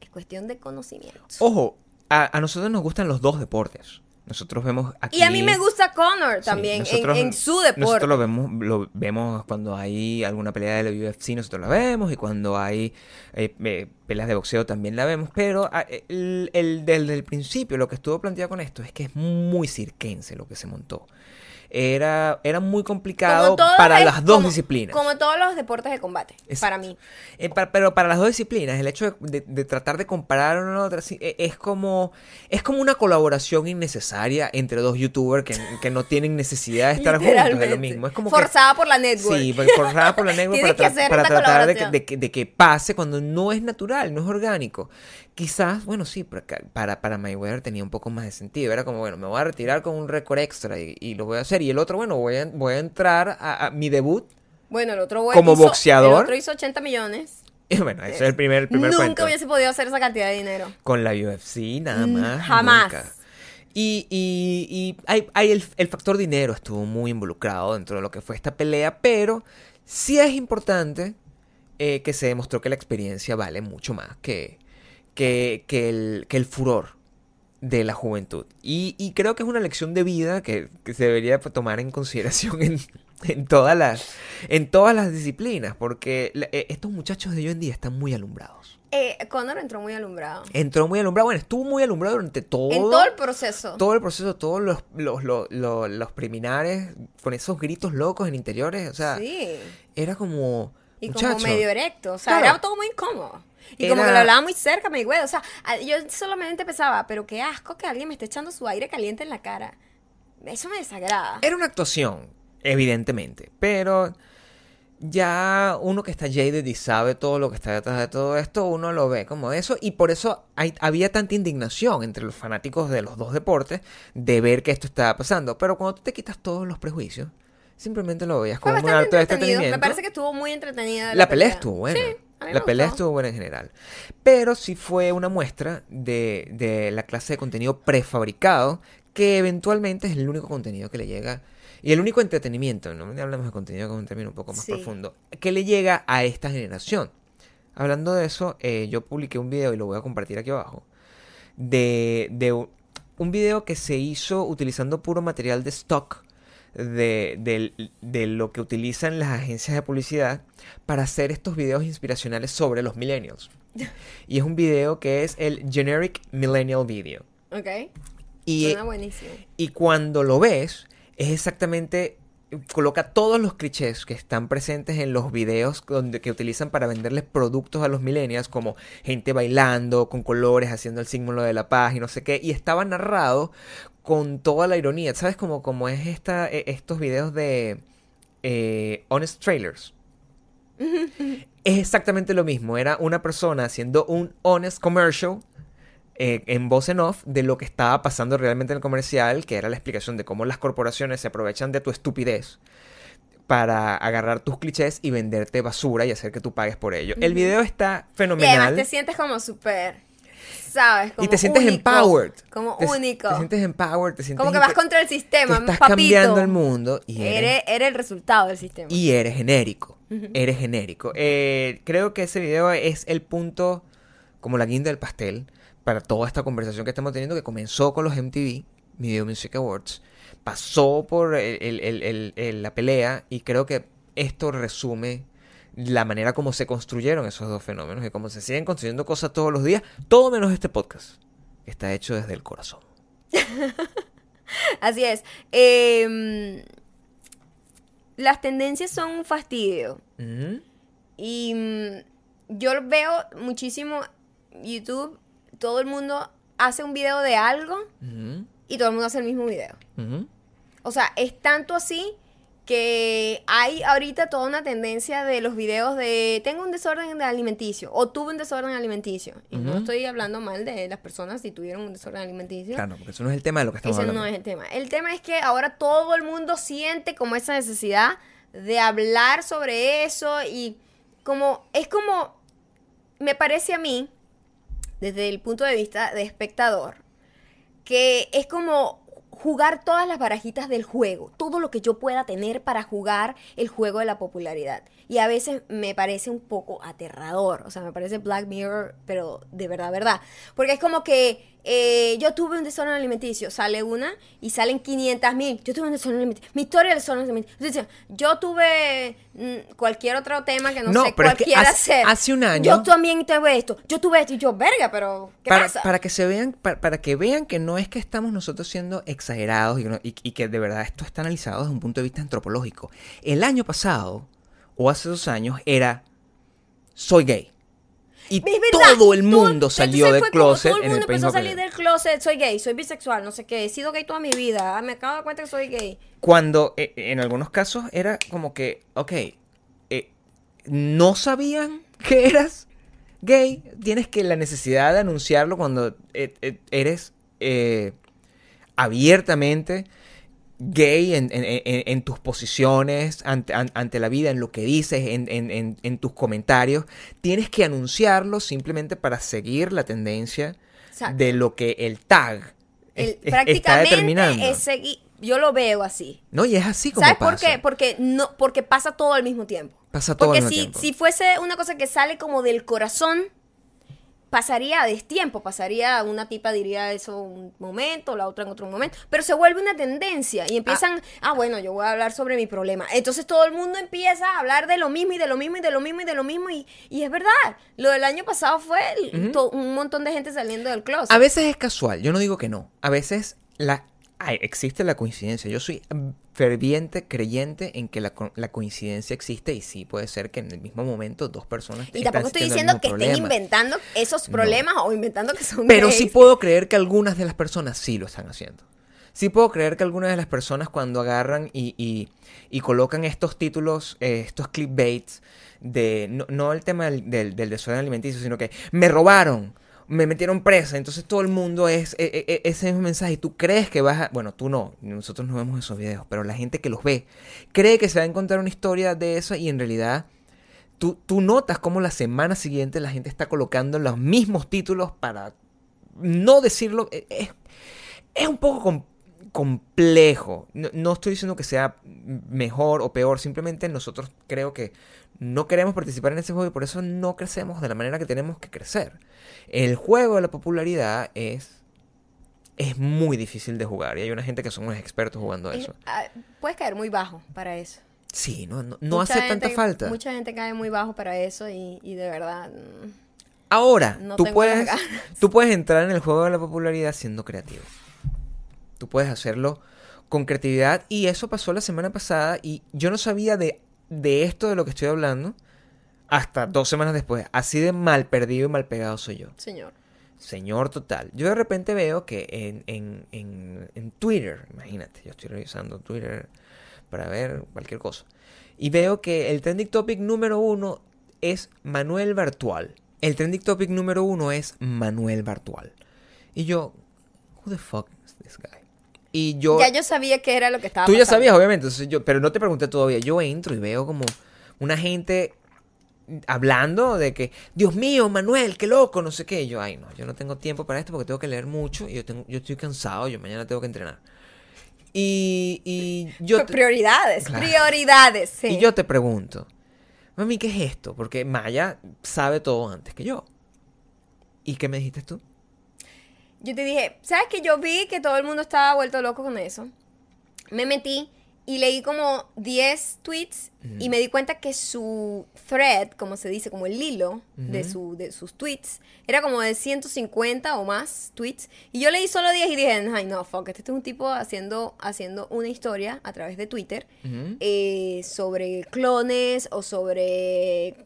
es cuestión de conocimiento. Ojo, a nosotros nos gustan los dos deportes. Nosotros vemos aquí. Y a mí me gusta Conor Sí, también en- nosotros- en, su deporte. Nosotros lo vemos, lo vemos cuando hay alguna pelea de la UFC, nosotros la vemos, y cuando hay eh, eh, peleas de boxeo también la vemos, pero ah, el, el- desde el principio lo que estuvo planteado con esto es que es muy cirquense lo que se montó. Era, era muy complicado para es las dos como- disciplinas. Como todos los deportes de combate, Es- para mí. Eh, pero para las dos disciplinas, el hecho de, de- de tratar de comparar una a otra eh, es como es como una colaboración innecesaria entre dos youtubers que, que no tienen necesidad de estar juntos de lo mismo. Es como que- Forzada por la network. Sí, por- forzada por la [laughs] network para, tra- tratar de que pase cuando no es natural, no es orgánico. Quizás, bueno, sí, para, para, Mayweather tenía un poco más de sentido. Era como, bueno, me voy a retirar con un récord extra y, y lo voy a hacer. Y el otro, bueno, voy a, voy a entrar a, a mi debut. Bueno, el otro Como hizo- boxeador. El otro hizo 80 millones. Y [laughs] bueno, ese es el primer, el primer Nunca cuento. hubiese podido hacer esa cantidad de dinero. Con la UFC, nada Mm, más. jamás. nunca. Y, y, y hay, hay el, el factor dinero estuvo muy involucrado dentro de lo que fue esta pelea, pero sí es importante eh, que se demostró que la experiencia vale mucho más que, que, que el, que el furor de la juventud. Y, y creo que es una lección de vida que, que se debería tomar en consideración en, en, todas, las, en todas las disciplinas, porque eh, estos muchachos de hoy en día están muy alumbrados. Eh, Conor entró muy alumbrado. Entró muy alumbrado, bueno, estuvo muy alumbrado durante todo, en todo el proceso. todo el proceso, todos los, los, los, los, los preliminares, con esos gritos locos en interiores, o sea, sí. era como... Y muchacho, como medio erecto. O sea, Claro. era todo muy incómodo. Y como que lo hablaba muy cerca, me güey. O sea, yo solamente pensaba, pero qué asco que alguien me esté echando su aire caliente en la cara. Eso me desagrada. Era una actuación, evidentemente, pero ya uno que está jaded y sabe todo lo que está detrás de todo esto, uno lo ve como eso y por eso hay- había tanta indignación entre los fanáticos de los dos deportes de ver que esto estaba pasando. Pero cuando tú te quitas todos los prejuicios, simplemente lo veías como un acto de entretenimiento. Me parece que estuvo muy entretenida. La pelea estuvo buena. Sí, a mí me la pelea gustó. estuvo buena en general. Pero sí fue una muestra de, de la clase de contenido prefabricado que eventualmente es el único contenido que le llega. Y el único entretenimiento, no hablamos de contenido con un término un poco más Sí. profundo, que le llega a esta generación. Hablando de eso, eh, yo publiqué un video y lo voy a compartir aquí abajo. De, de un video que se hizo utilizando puro material de stock de, del- de lo que utilizan las agencias de publicidad para hacer estos videos inspiracionales sobre los millennials. [laughs] Y es un video que es el Generic Millennial Video. Ok. Y, Suena buenísimo. y cuando lo ves, es exactamente. Coloca todos los clichés que están presentes en los videos donde, que utilizan para venderles productos a los millennials, como gente bailando, con colores, haciendo el símbolo de la paz y no sé qué. Y estaba narrado con toda la ironía. ¿Sabes? Como, como es esta, eh, estos videos de eh, Honest Trailers. Es exactamente lo mismo. Era una persona haciendo un honest commercial eh, en voz en off de lo que estaba pasando realmente en el comercial, que era la explicación de cómo las corporaciones se aprovechan de tu estupidez para agarrar tus clichés y venderte basura y hacer que tú pagues por ello. El video está Y además fenomenal. te sientes como súper, ¿sabes? Como y te sientes único, empowered. Como Te- único. Te sientes empowered, te sientes como que vas contra el sistema, que estás papito. cambiando el mundo y eres, Eres, eres el resultado del sistema. y eres genérico. Eres genérico. Eh, creo que ese video es el punto, como la guinda del pastel, para toda esta conversación que estamos teniendo, que comenzó con los MTV, Video Music Awards, pasó por el- el- el- la pelea y creo que esto resume la manera como se construyeron esos dos fenómenos y cómo se siguen construyendo cosas todos los días, todo menos este podcast, que está hecho desde el corazón. [laughs] Así es. Eh, las tendencias son un fastidio. Ujú. Y mm, yo veo muchísimo YouTube, todo el mundo hace un video de algo Ujú. y todo el mundo hace el mismo video. O sea, es tanto así que hay ahorita toda una tendencia de los videos de tengo un desorden alimenticio o tuve un desorden alimenticio. Y no estoy hablando mal de las personas si tuvieron un desorden alimenticio. Claro, porque eso no es el tema de lo que estamos Ese hablando. no es el tema. El tema es que ahora todo el mundo siente como esa necesidad de hablar sobre eso y como es como me parece a mí desde el punto de vista de espectador, que es como jugar todas las barajitas del juego, todo lo que yo pueda tener para jugar el juego de la popularidad. Y a veces me parece un poco aterrador, o sea, me parece Black Mirror, pero de verdad, verdad. Porque es como que eh, yo tuve un desorden alimenticio, sale una y salen 500 mil. Yo tuve un desorden alimenticio. Mi historia del desorden alimenticio. Yo tuve mm, cualquier otro tema que no, sé pero cuál quiera hace, hacer. Hace un año. Yo también tuve esto. Yo tuve esto y yo, verga, pero ¿qué para, pasa? Para que se vean, para, para, que vean que no es que estamos nosotros siendo exagerados y, y, y que de verdad esto está analizado desde un punto de vista antropológico. El año pasado, o hace dos años, era soy gay. Y todo el mundo salió del closet. Todo el mundo en el empezó a salir del closet. Soy gay, soy bisexual, no sé qué. He sido gay toda mi vida. Ah, Me acabo de dar cuenta que soy gay. Cuando eh, en algunos casos era como que, ok, eh, no sabían que eras gay. Tienes que la necesidad de anunciarlo cuando eh, eres abiertamente gay en, en, en, en, tus posiciones ante, ante, la vida, en lo que dices, en, tus comentarios. Tienes que anunciarlo simplemente para seguir la tendencia Exacto. de lo que el tag el, es, prácticamente está determinando. Es yo lo veo así. No, y es así como ¿Sabes pasa. por qué? Porque, no, porque pasa todo al mismo tiempo. Pasa todo porque al mismo si, tiempo. si fuese una cosa que sale como del corazón, pasaría a destiempo, pasaría, una tipa diría eso un momento, la otra en otro momento, pero se vuelve una tendencia y empiezan, ah, ah bueno, yo voy a hablar sobre mi problema. Entonces todo el mundo empieza a hablar de lo mismo y de lo mismo y de lo mismo y de lo mismo y, y es verdad, lo del año pasado fue el, uh -huh. to, un montón de gente saliendo del closet. A veces es casual, yo no digo que no, a veces la... Ay, existe la coincidencia. Yo soy ferviente creyente en que la, la, coincidencia existe y sí puede ser que en el mismo momento dos personas y tampoco estoy diciendo que problema. estén inventando esos problemas no. o inventando que son pero gays. sí puedo creer que algunas de las personas sí lo están haciendo sí puedo creer que algunas de las personas cuando agarran y, y, y colocan estos títulos eh, estos clickbaits de no, no, el tema del, del, del desorden alimenticio sino que me robaron me metieron presa, entonces todo el mundo es, es, es, ese mismo mensaje. Tú crees que vas a. Bueno, tú no, nosotros no vemos esos videos, pero la gente que los ve cree que se va a encontrar una historia de eso y en realidad tú, tú notas cómo la semana siguiente la gente está colocando los mismos títulos para no decirlo. Es, es un poco com complejo. No, no estoy diciendo que sea mejor o peor, simplemente nosotros creo que no queremos participar en ese juego y por eso no crecemos de la manera que tenemos que crecer. El juego de la popularidad es es muy difícil de jugar y hay una gente que son unos expertos jugando es, eso. Uh, puedes caer muy bajo para eso. Sí, no, no, no hace gente, tanta falta. Mucha gente cae muy bajo para eso y, y de verdad... mm, Ahora, no tú, puedes, [laughs] tú puedes entrar en el juego de la popularidad siendo creativo. Tú puedes hacerlo con creatividad y eso pasó la semana pasada y yo no sabía de, de esto de lo que estoy hablando hasta dos semanas después. Así de mal perdido y mal pegado soy yo. Señor. Señor total. Yo de repente veo que en, en, en, en, Twitter, imagínate, yo estoy revisando Twitter para ver cualquier cosa. Y veo que el trending topic número uno es Manuel Bartual. El trending topic número uno es Manuel Bartual. Y yo, who the fuck is this guy? Y yo... Ya yo sabía que era lo que estaba Tú ya sabías, obviamente, entonces yo, pero no te pregunté todavía. Yo entro y veo como una gente hablando de que, Dios mío, Manuel, qué loco, no sé qué. Y yo, ay, no, yo no tengo tiempo para esto porque tengo que leer mucho y yo, tengo, yo estoy cansado, yo mañana tengo que entrenar. Y, y yo... Te, prioridades, Claro. prioridades, sí. Y yo te pregunto, mami, ¿qué es esto? Porque Maya sabe todo antes que yo. ¿Y qué me dijiste tú? Yo te dije, ¿sabes que yo vi que todo el mundo estaba vuelto loco con eso? Me metí y leí como 10 tweets y me di cuenta que su thread, como se dice, como el hilo de, su, de sus tweets, era como de 150 o más tweets. Y yo leí solo 10 y dije, ay no, fuck, este es un tipo haciendo, haciendo una historia a través de Twitter eh, sobre clones o sobre,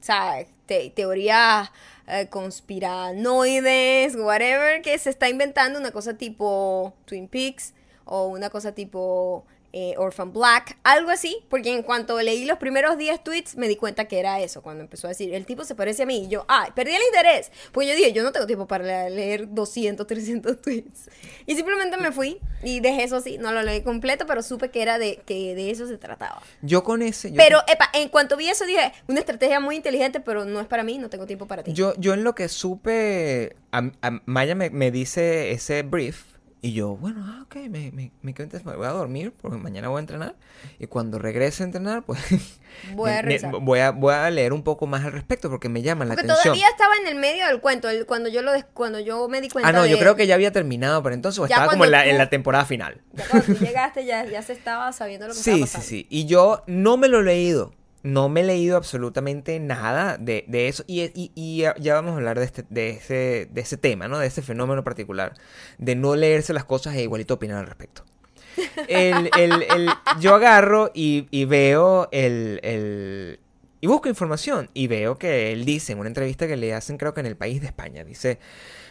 ¿sabes? Te- teorías eh, conspiranoides, whatever, que se está inventando una cosa tipo Twin Peaks o una cosa tipo eh, Orphan Black, algo así, porque en cuanto leí los primeros 10 tweets me di cuenta que era eso, cuando empezó a decir, el tipo se parece a mí, y yo, ah, perdí el interés, pues yo dije, yo no tengo tiempo para leer 200, 300 [laughs] tweets, y simplemente me fui y dejé eso así, no lo leí completo, pero supe que era de, que de eso se trataba. Yo con ese... yo Pero, epa, en cuanto vi eso dije, una estrategia muy inteligente, pero no es para mí, no tengo tiempo para ti. Yo, yo en lo que supe, a- a- Maya me, me dice ese brief y yo, bueno, ah, ok, me, me, me quedo entonces, me voy a dormir porque mañana voy a entrenar y cuando regrese a entrenar, pues [laughs] Voy a me- voy, a, voy a leer un poco más al respecto porque me llama la Porque atención. todavía estaba en el medio del cuento, el- cuando yo lo des- cuando yo me di cuenta Ah, no, yo creo que ya había terminado, pero entonces o estaba como en la, en la temporada final. Ya cuando tú llegaste ya, ya se estaba sabiendo lo que [laughs] Sí, estaba sí, pasando. sí. Y yo no me lo he leído. No me he leído absolutamente nada de, de eso. Y, y- y ya, vamos a hablar de, este, de, ese, de ese tema, ¿no? De ese fenómeno particular. De no leerse las cosas e igualito opinar al respecto. [laughs] El- el- el- yo agarro y, y veo el, el- Y busco información. Y veo que él dice en una entrevista que le hacen, creo que en el país de España, dice...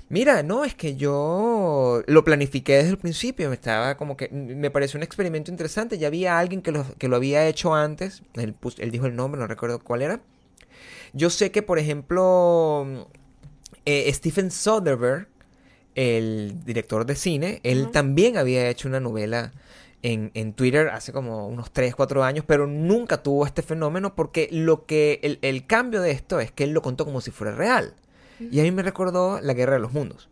Mira, no, es que yo lo planifiqué desde el principio, me estaba como que, me pareció un experimento interesante, ya había alguien que lo, que lo había hecho antes, él, dijo el nombre, no recuerdo cuál era. Yo sé que, por ejemplo, eh, Stephen Soderbergh, el director de cine, él también había hecho una novela en, en Twitter hace como unos 3, 4 años, pero nunca tuvo este fenómeno porque lo que el, el cambio de esto es que él lo contó como si fuera real. Y a mí me recordó la Guerra de los Mundos.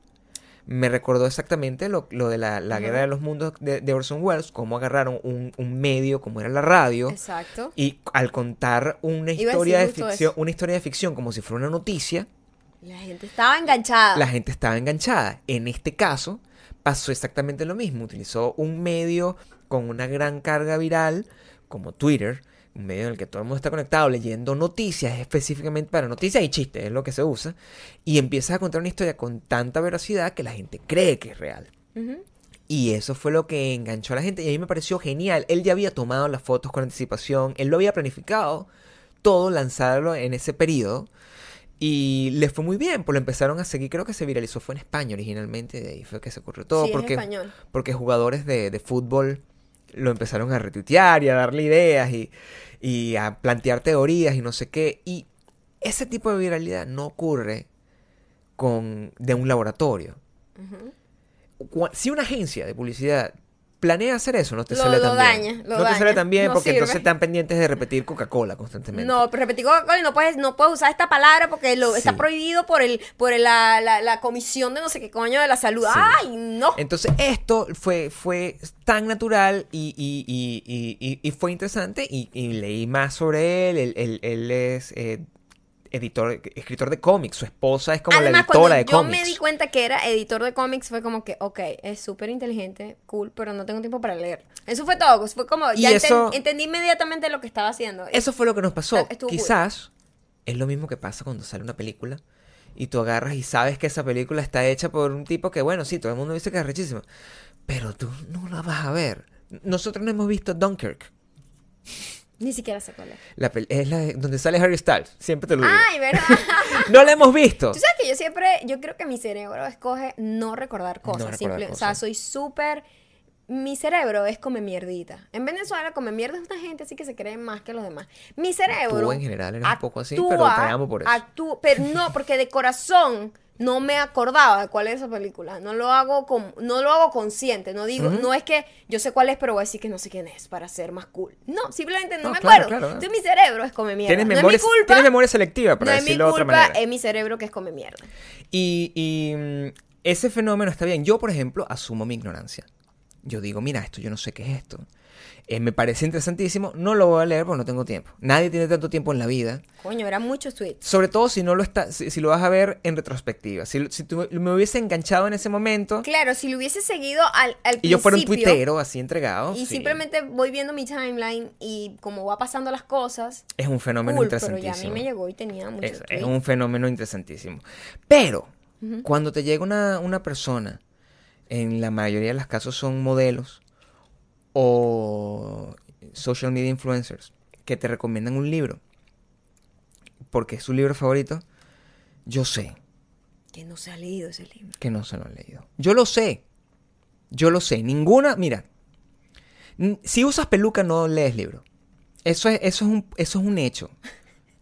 Me recordó exactamente lo, lo de la, la. Guerra de los Mundos de, de Orson Welles, cómo agarraron un, un medio como era la radio Exacto. y al contar una Iba historia de ficción, eso. una historia de ficción como si fuera una noticia, La gente estaba enganchada. la gente estaba enganchada. En este caso, pasó exactamente lo mismo. Utilizó un medio con una gran carga viral, como Twitter, un medio en el que todo el mundo está conectado leyendo noticias específicamente para noticias y chistes, es lo que se usa, y empiezas a contar una historia con tanta veracidad que la gente cree que es real. Y eso fue lo que enganchó a la gente y a mí me pareció genial. Él ya había tomado las fotos con anticipación, él lo había planificado todo, lanzarlo en ese periodo. Y le fue muy bien, pues lo empezaron a seguir, creo que se viralizó, fue en España originalmente, de ahí fue que se ocurrió todo, Sí, porque, porque jugadores de, de fútbol lo empezaron a retuitear y a darle ideas y, y a plantear teorías y no sé qué. Y ese tipo de viralidad no ocurre con, de un laboratorio. Si una agencia de publicidad planea hacer eso, no te Lo- sale lo tan daña, bien. lo no te sale tan bien no porque entonces están pendientes de repetir Coca-Cola constantemente. No, pero repetí Coca-Cola y no puedes, no puedes usar esta palabra porque lo, Sí. está prohibido por el, por el- la, la, la comisión de no sé qué coño de la salud. Sí. ¡Ay, no! Entonces esto fue, fue tan natural y, y- y- y- fue interesante y, y leí más sobre él. Él, él- él es eh, editor, escritor de cómics. Su esposa es como Además, la editora de yo cómics. me di cuenta que era editor de cómics, fue como que, ok, es súper inteligente, cool, pero no tengo tiempo para leer. Eso fue todo. Fue como, ya enten- eso- entendí inmediatamente lo que estaba haciendo. Eso fue lo que nos pasó. Estuvo cool. Quizás es lo mismo que pasa cuando sale una película y tú agarras y sabes que esa película está hecha por un tipo que, bueno, sí, todo el mundo dice que es rechísimo, pero tú no la vas a ver. Nosotros no hemos visto Dunkirk. Ni siquiera sé cuál es. La es la de- donde sale Harry Styles. Siempre te lo digo. Ay, ¿verdad? [laughs] No la hemos visto. Tú sabes que yo siempre, yo creo que mi cerebro escoge no recordar cosas. recordar simple- O sea, soy súper... Mi cerebro es come mierdita. En Venezuela come mierda es una gente así que se cree más que los demás. Mi cerebro... Tú en general eres un poco así, pero te amo por eso. actúa- pero no, porque de corazón no me acordaba de cuál es esa película. No lo hago con, no lo hago consciente. No digo, Ujú. no es que yo sé cuál es, pero voy a decir que no sé quién es para ser más cool. No, simplemente no, No, me claro, acuerdo. claro. Entonces mi cerebro es come mierda. Tienes no memoria, es mi culpa. tienes memoria selectiva, para no es mi decirlo de otra culpa, manera. es mi cerebro que es come mierda. Y, y, mm, ese fenómeno está bien. Yo, por ejemplo, asumo mi ignorancia. Yo digo, mira, esto yo no sé qué es esto. Eh, me parece interesantísimo. No lo voy a leer porque no tengo tiempo. Nadie tiene tanto tiempo en la vida. Coño, eran muchos tweets. Sobre todo si no lo está, si, si lo vas a ver en retrospectiva. Si, si tú me hubiese enganchado en ese momento Claro, si lo hubiese seguido al, al y yo fuera un principio, tuitero así entregado, Y sí, simplemente voy viendo mi timeline y como va pasando las cosas, es un fenómeno cool, pero ya a interesantísimo. mí me llegó y tenía muchos Es, es un fenómeno interesantísimo. Pero, cuando te llega una, una persona, en la mayoría de los casos son modelos o social media influencers, que te recomiendan un libro, porque es su libro favorito, yo sé Que no se ha leído ese libro. que no se lo han leído. Yo lo sé. Yo lo sé. Ninguna, mira, Si usas peluca, no lees libro. Eso es, eso es, un, eso es un hecho.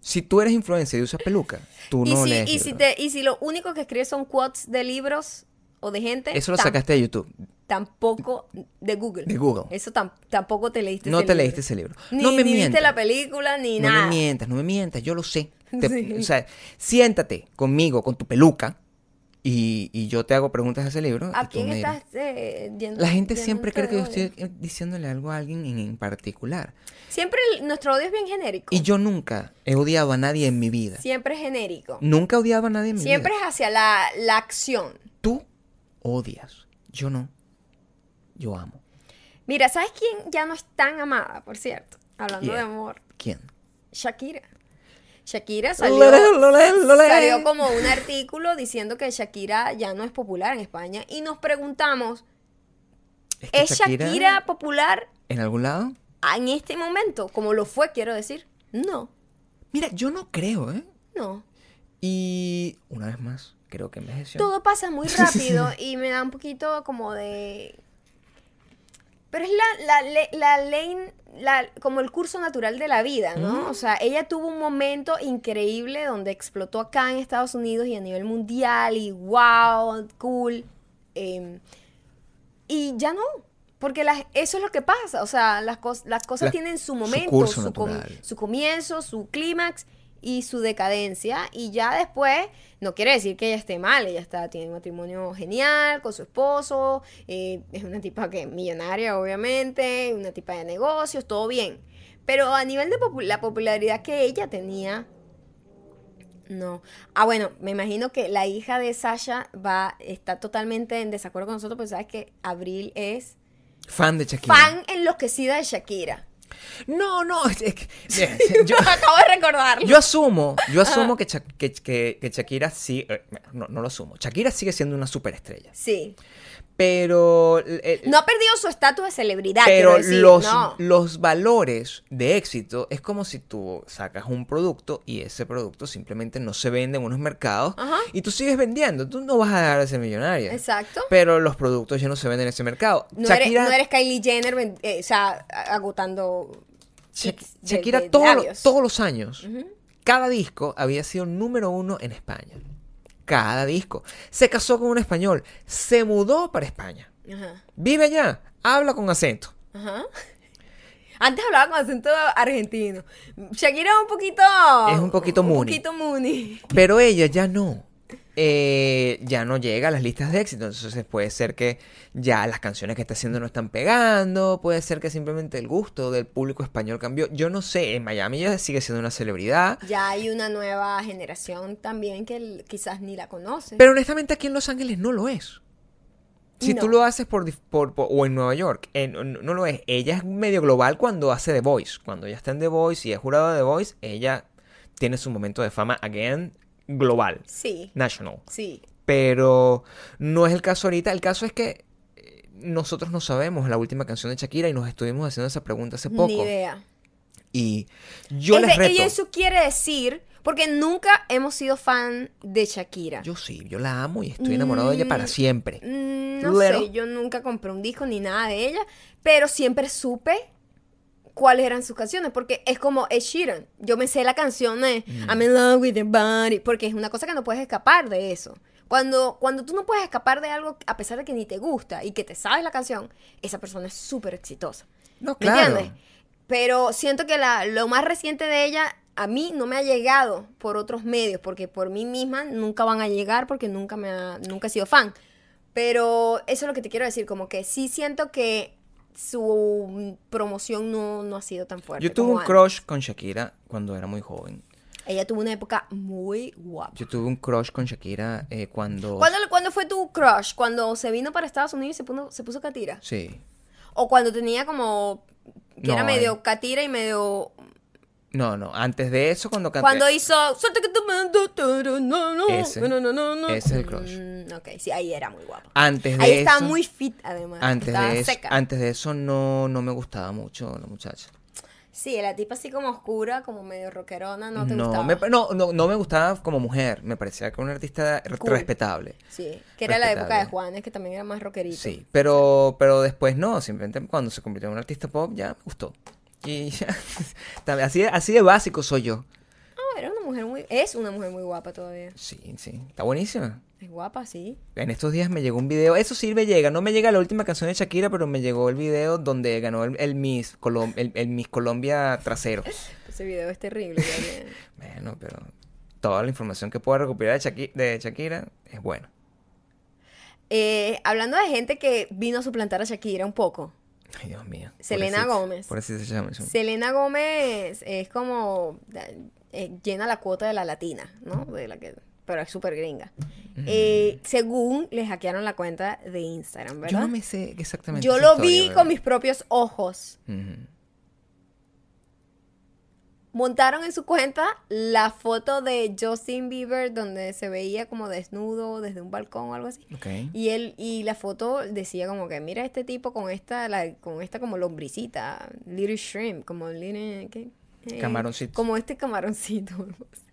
Si tú eres influencer y usas peluca, tú y, no si, lees y, si libro. te, y si lo único que escribes son quotes de libros o de gente, Eso lo tam- sacaste de YouTube. Tampoco de Google. De Google. Eso tam- tampoco te leíste No ese te libro. leíste ese libro. Ni, no me ni viste mientas. la película ni no nada. me mientas, no me mientas, yo lo sé. [laughs] Te- Sí. O sea, siéntate conmigo, con tu peluca, y, y yo te hago preguntas de ese libro. ¿A quién estás eh, yendo- La gente siempre cree que yo estoy eh, diciéndole algo a alguien en, en particular. Siempre el- nuestro odio es bien genérico. Y yo nunca he odiado a nadie en mi vida. Siempre es genérico. Nunca he odiado a nadie en mi Siempre vida. es hacia la, la acción. Tú odias. Yo no. Yo amo. Mira, ¿sabes quién ya no es tan amada, por cierto? Hablando de amor. ¿Quién? Shakira. Shakira salió, Lole, lole, lole. salió como un artículo diciendo que Shakira ya no es popular en España y nos preguntamos, Es, que ¿es Shakira, popular ¿En algún lado? en este momento? Como lo fue, quiero decir. No, Mira, yo no creo, ¿eh? no. Y una vez más, creo que envejeció. Todo pasa muy rápido [laughs] y me da un poquito como de... Pero es la, la, la ley, la- como el curso natural de la vida, ¿no? O sea, ella tuvo un momento increíble donde explotó acá en Estados Unidos y a nivel mundial y wow, cool. eh, y ya no. Porque las- eso es lo que pasa. O sea, las, cos- las cosas tienen su su momento, curso su, com- su comienzo, su clímax y su decadencia. Y ya después, no quiere decir que ella esté mal. Ella está, tiene un matrimonio genial con su esposo. eh, es una tipa que millonaria, obviamente. Una tipa de negocios, todo bien. Pero a nivel de popu- la popularidad que ella tenía, no. Ah, bueno, me imagino que la hija de Sasha va, está totalmente en desacuerdo con nosotros, porque sabes que Abril es Fan de Shakira. fan enloquecida de Shakira. No, no. es que- mira, [laughs] yo, Acabo de recordarlo. yo asumo, yo asumo que, Sha- que, que- que Shakira sí. eh, no, no lo asumo. Shakira sigue siendo una superestrella. Sí. Pero. eh, No ha perdido su estatus de celebridad, Pero decir, los, no. los valores de éxito es como si tú sacas un producto y ese producto simplemente no se vende en unos mercados Ajá. y tú sigues vendiendo. Tú no vas a dejar de ser millonaria. Exacto. Pero los productos ya no se venden en ese mercado. No, Shakira, eres, no eres Kylie Jenner, eh, o sea, a- agotando. Sha- hits de- Shakira de todo lo- labios. todos los años, cada disco había sido número uno en España. Cada disco. Se casó con un español. Se mudó para España. Ajá. Vive allá. Habla con acento. Ajá. Antes hablaba con acento argentino. Shakira es un poquito. Es un poquito Un poquito. Pero ella ya no. Eh, ya no llega a las listas de éxito. Entonces puede ser que ya las canciones que está haciendo no están pegando. Puede ser que simplemente el gusto del público español cambió. Yo no sé. En Miami ella sigue siendo una celebridad. Ya hay una nueva generación también que quizás ni la conoce. Pero honestamente aquí en Los Ángeles no lo es. Si No. tú lo haces por, dif- por- por- o en Nueva York, no, no lo es. Ella es medio global cuando hace The Voice. Cuando ella está en The Voice y es jurado de The Voice, ella tiene su momento de fama again global, Sí, national. sí. Pero no es el caso ahorita. El caso es que eh, nosotros no sabemos la última canción de Shakira y nos estuvimos haciendo esa pregunta hace poco. Ni idea. Y yo Es les reto. Y eso quiere decir, porque nunca hemos sido fan de Shakira. Yo sí, yo la amo y estoy enamorado de ella para Mm, siempre. Mm, No sé, yo nunca compré un disco ni nada de ella, pero siempre supe cuáles eran sus canciones, porque es como Ed Sheeran. Yo me sé la canción de Mm. I'm in love with your body, porque es una cosa que no puedes escapar de eso. Cuando, cuando tú no puedes escapar de algo, a pesar de que ni te gusta y que te sabes la canción, esa persona es súper exitosa. No, ¿Me claro. entiendes? Pero siento que la, lo más reciente de ella a mí no me ha llegado por otros medios, porque por mí misma nunca van a llegar porque nunca me ha, nunca he sido fan. Pero eso es lo que te quiero decir, como que sí siento que su promoción no, no ha sido tan fuerte. Yo tuve un antes. crush con Shakira cuando era muy joven. Ella tuvo una época muy guapa. Yo tuve un crush con Shakira eh, cuando... ¿Cuándo, cuándo fue tu crush? ¿Cuando se vino para Estados Unidos y se puso, se puso catira? Sí. ¿O cuando tenía como... que No, era medio eh. catira y medio No, no. Antes de eso, cuando canté... Cuando hizo Suerte que te mando, turu, no, no, Ese. no, no, no, no. Ese es el crush. Mm, ok, sí, ahí era muy guapo. Antes de Ahí eso... estaba muy fit, además. Antes estaba de, eso, seca. antes de eso no, no me gustaba mucho la muchacha. Sí, la tipa así como oscura, como medio rockerona, no te no, gustaba. me, no, no, no me gustaba como mujer. Me parecía que era una artista Cool. respetable. Sí, que era la época de. Juanes, que también era más rockerito. Sí, pero, pero después no. Simplemente cuando se convirtió en un artista pop ya me gustó. Y ya, [laughs] así, de- así de básico soy yo. No, era una mujer muy... Es una mujer muy guapa todavía. Sí, sí. Está buenísima. Es guapa, sí. En estos días me llegó un video, eso sí me llega, no me llega la última canción de Shakira, pero me llegó el video donde ganó el, el Miss, Colom- el, el Miss Colombia trasero. [laughs] Ese video es terrible. [laughs] Bueno, pero toda la información que pueda recuperar de Shaki- de Shakira es buena. Eh, hablando de gente que vino a suplantar a Shakira un poco. Ay, Dios mío. Selena Gómez. Por así se llama. Selena Gómez es como... eh, llena la cuota de la latina, ¿no? De la que... Pero es súper gringa. Eh, según le hackearon la cuenta de Instagram, ¿verdad? Yo no me sé exactamente. Yo lo historia, vi ¿verdad? con mis propios ojos. Montaron en su cuenta la foto de Justin Bieber donde se veía como desnudo desde un balcón o algo así. Y él y la foto decía como que mira este tipo con esta la- con esta como lombricita, little shrimp, como little ¿qué? Eh, Camaroncito. Como este camaroncito. [laughs]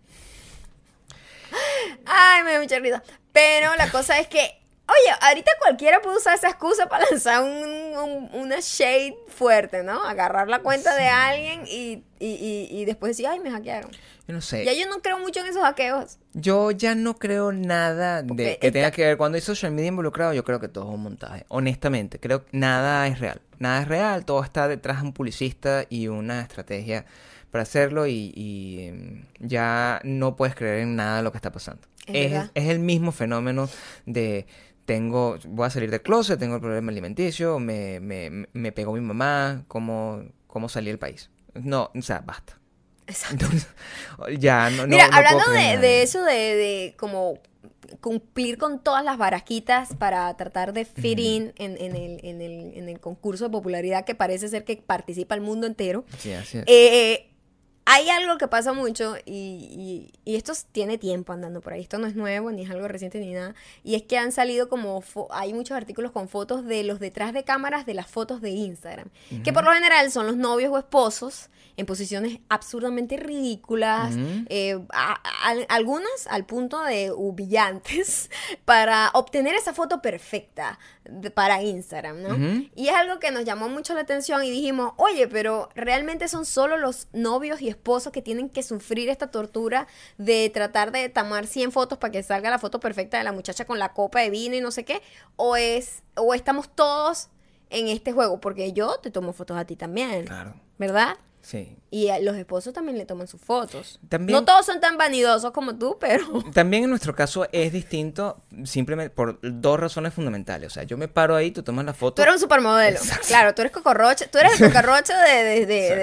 Ay, me da mucha risa. Pero la cosa es que Oye, ahorita cualquiera puede usar esa excusa para [laughs] lanzar un, un- una shade fuerte, ¿no? Agarrar la cuenta de alguien y, y, y, y después decir, ay, me hackearon. Yo no sé. Ya yo no creo mucho en esos hackeos. Yo ya no creo nada de que esta- tenga que ver. Cuando hay social media involucrado, yo creo que todo es un montaje. Honestamente, creo que nada es real. Nada es real. Todo está detrás de un publicista y una estrategia para hacerlo. Y, y, em, ya no puedes creer en nada de lo que está pasando. Es Es, el mismo fenómeno de. Tengo, voy a salir del closet, tengo el problema alimenticio, me, me, me pegó mi mamá, ¿cómo, cómo salí del país? No, o sea, basta. Exacto. [laughs] Ya, no, Mira, no hablando de, eso de, de como cumplir con todas las baraquitas para tratar de fit in en, en el, en, el, en el concurso de popularidad que parece ser que participa el mundo entero. Sí, así es. Eh, hay algo que pasa mucho y, y- y esto tiene tiempo andando por ahí. Esto no es nuevo, ni es algo reciente, ni nada. Y es que han salido como... hay muchos artículos con fotos de los detrás de cámaras de las fotos de Instagram. Que por lo general son los novios o esposos en posiciones absurdamente ridículas. Eh, a- a- algunas al punto de humillantes [laughs] para obtener esa foto perfecta de- para Instagram, ¿no? Y es algo que nos llamó mucho la atención y dijimos, oye, pero realmente son solo los novios y esposos que tienen que sufrir esta tortura de tratar de tomar 100 fotos para que salga la foto perfecta de la muchacha con la copa de vino y no sé qué, o es o estamos todos en este juego, porque yo te tomo fotos a ti también, Claro, ¿verdad? sí. Y a los esposos también le toman sus fotos. También- No todos son tan vanidosos como tú, [laughs] pero También en nuestro caso es distinto simplemente por dos razones fundamentales. O sea, yo me paro ahí, tú tomas la foto. tú eres un supermodelo. Exacto. Claro, tú eres cocorrocha, tú eres el cocorrocha de, de, de,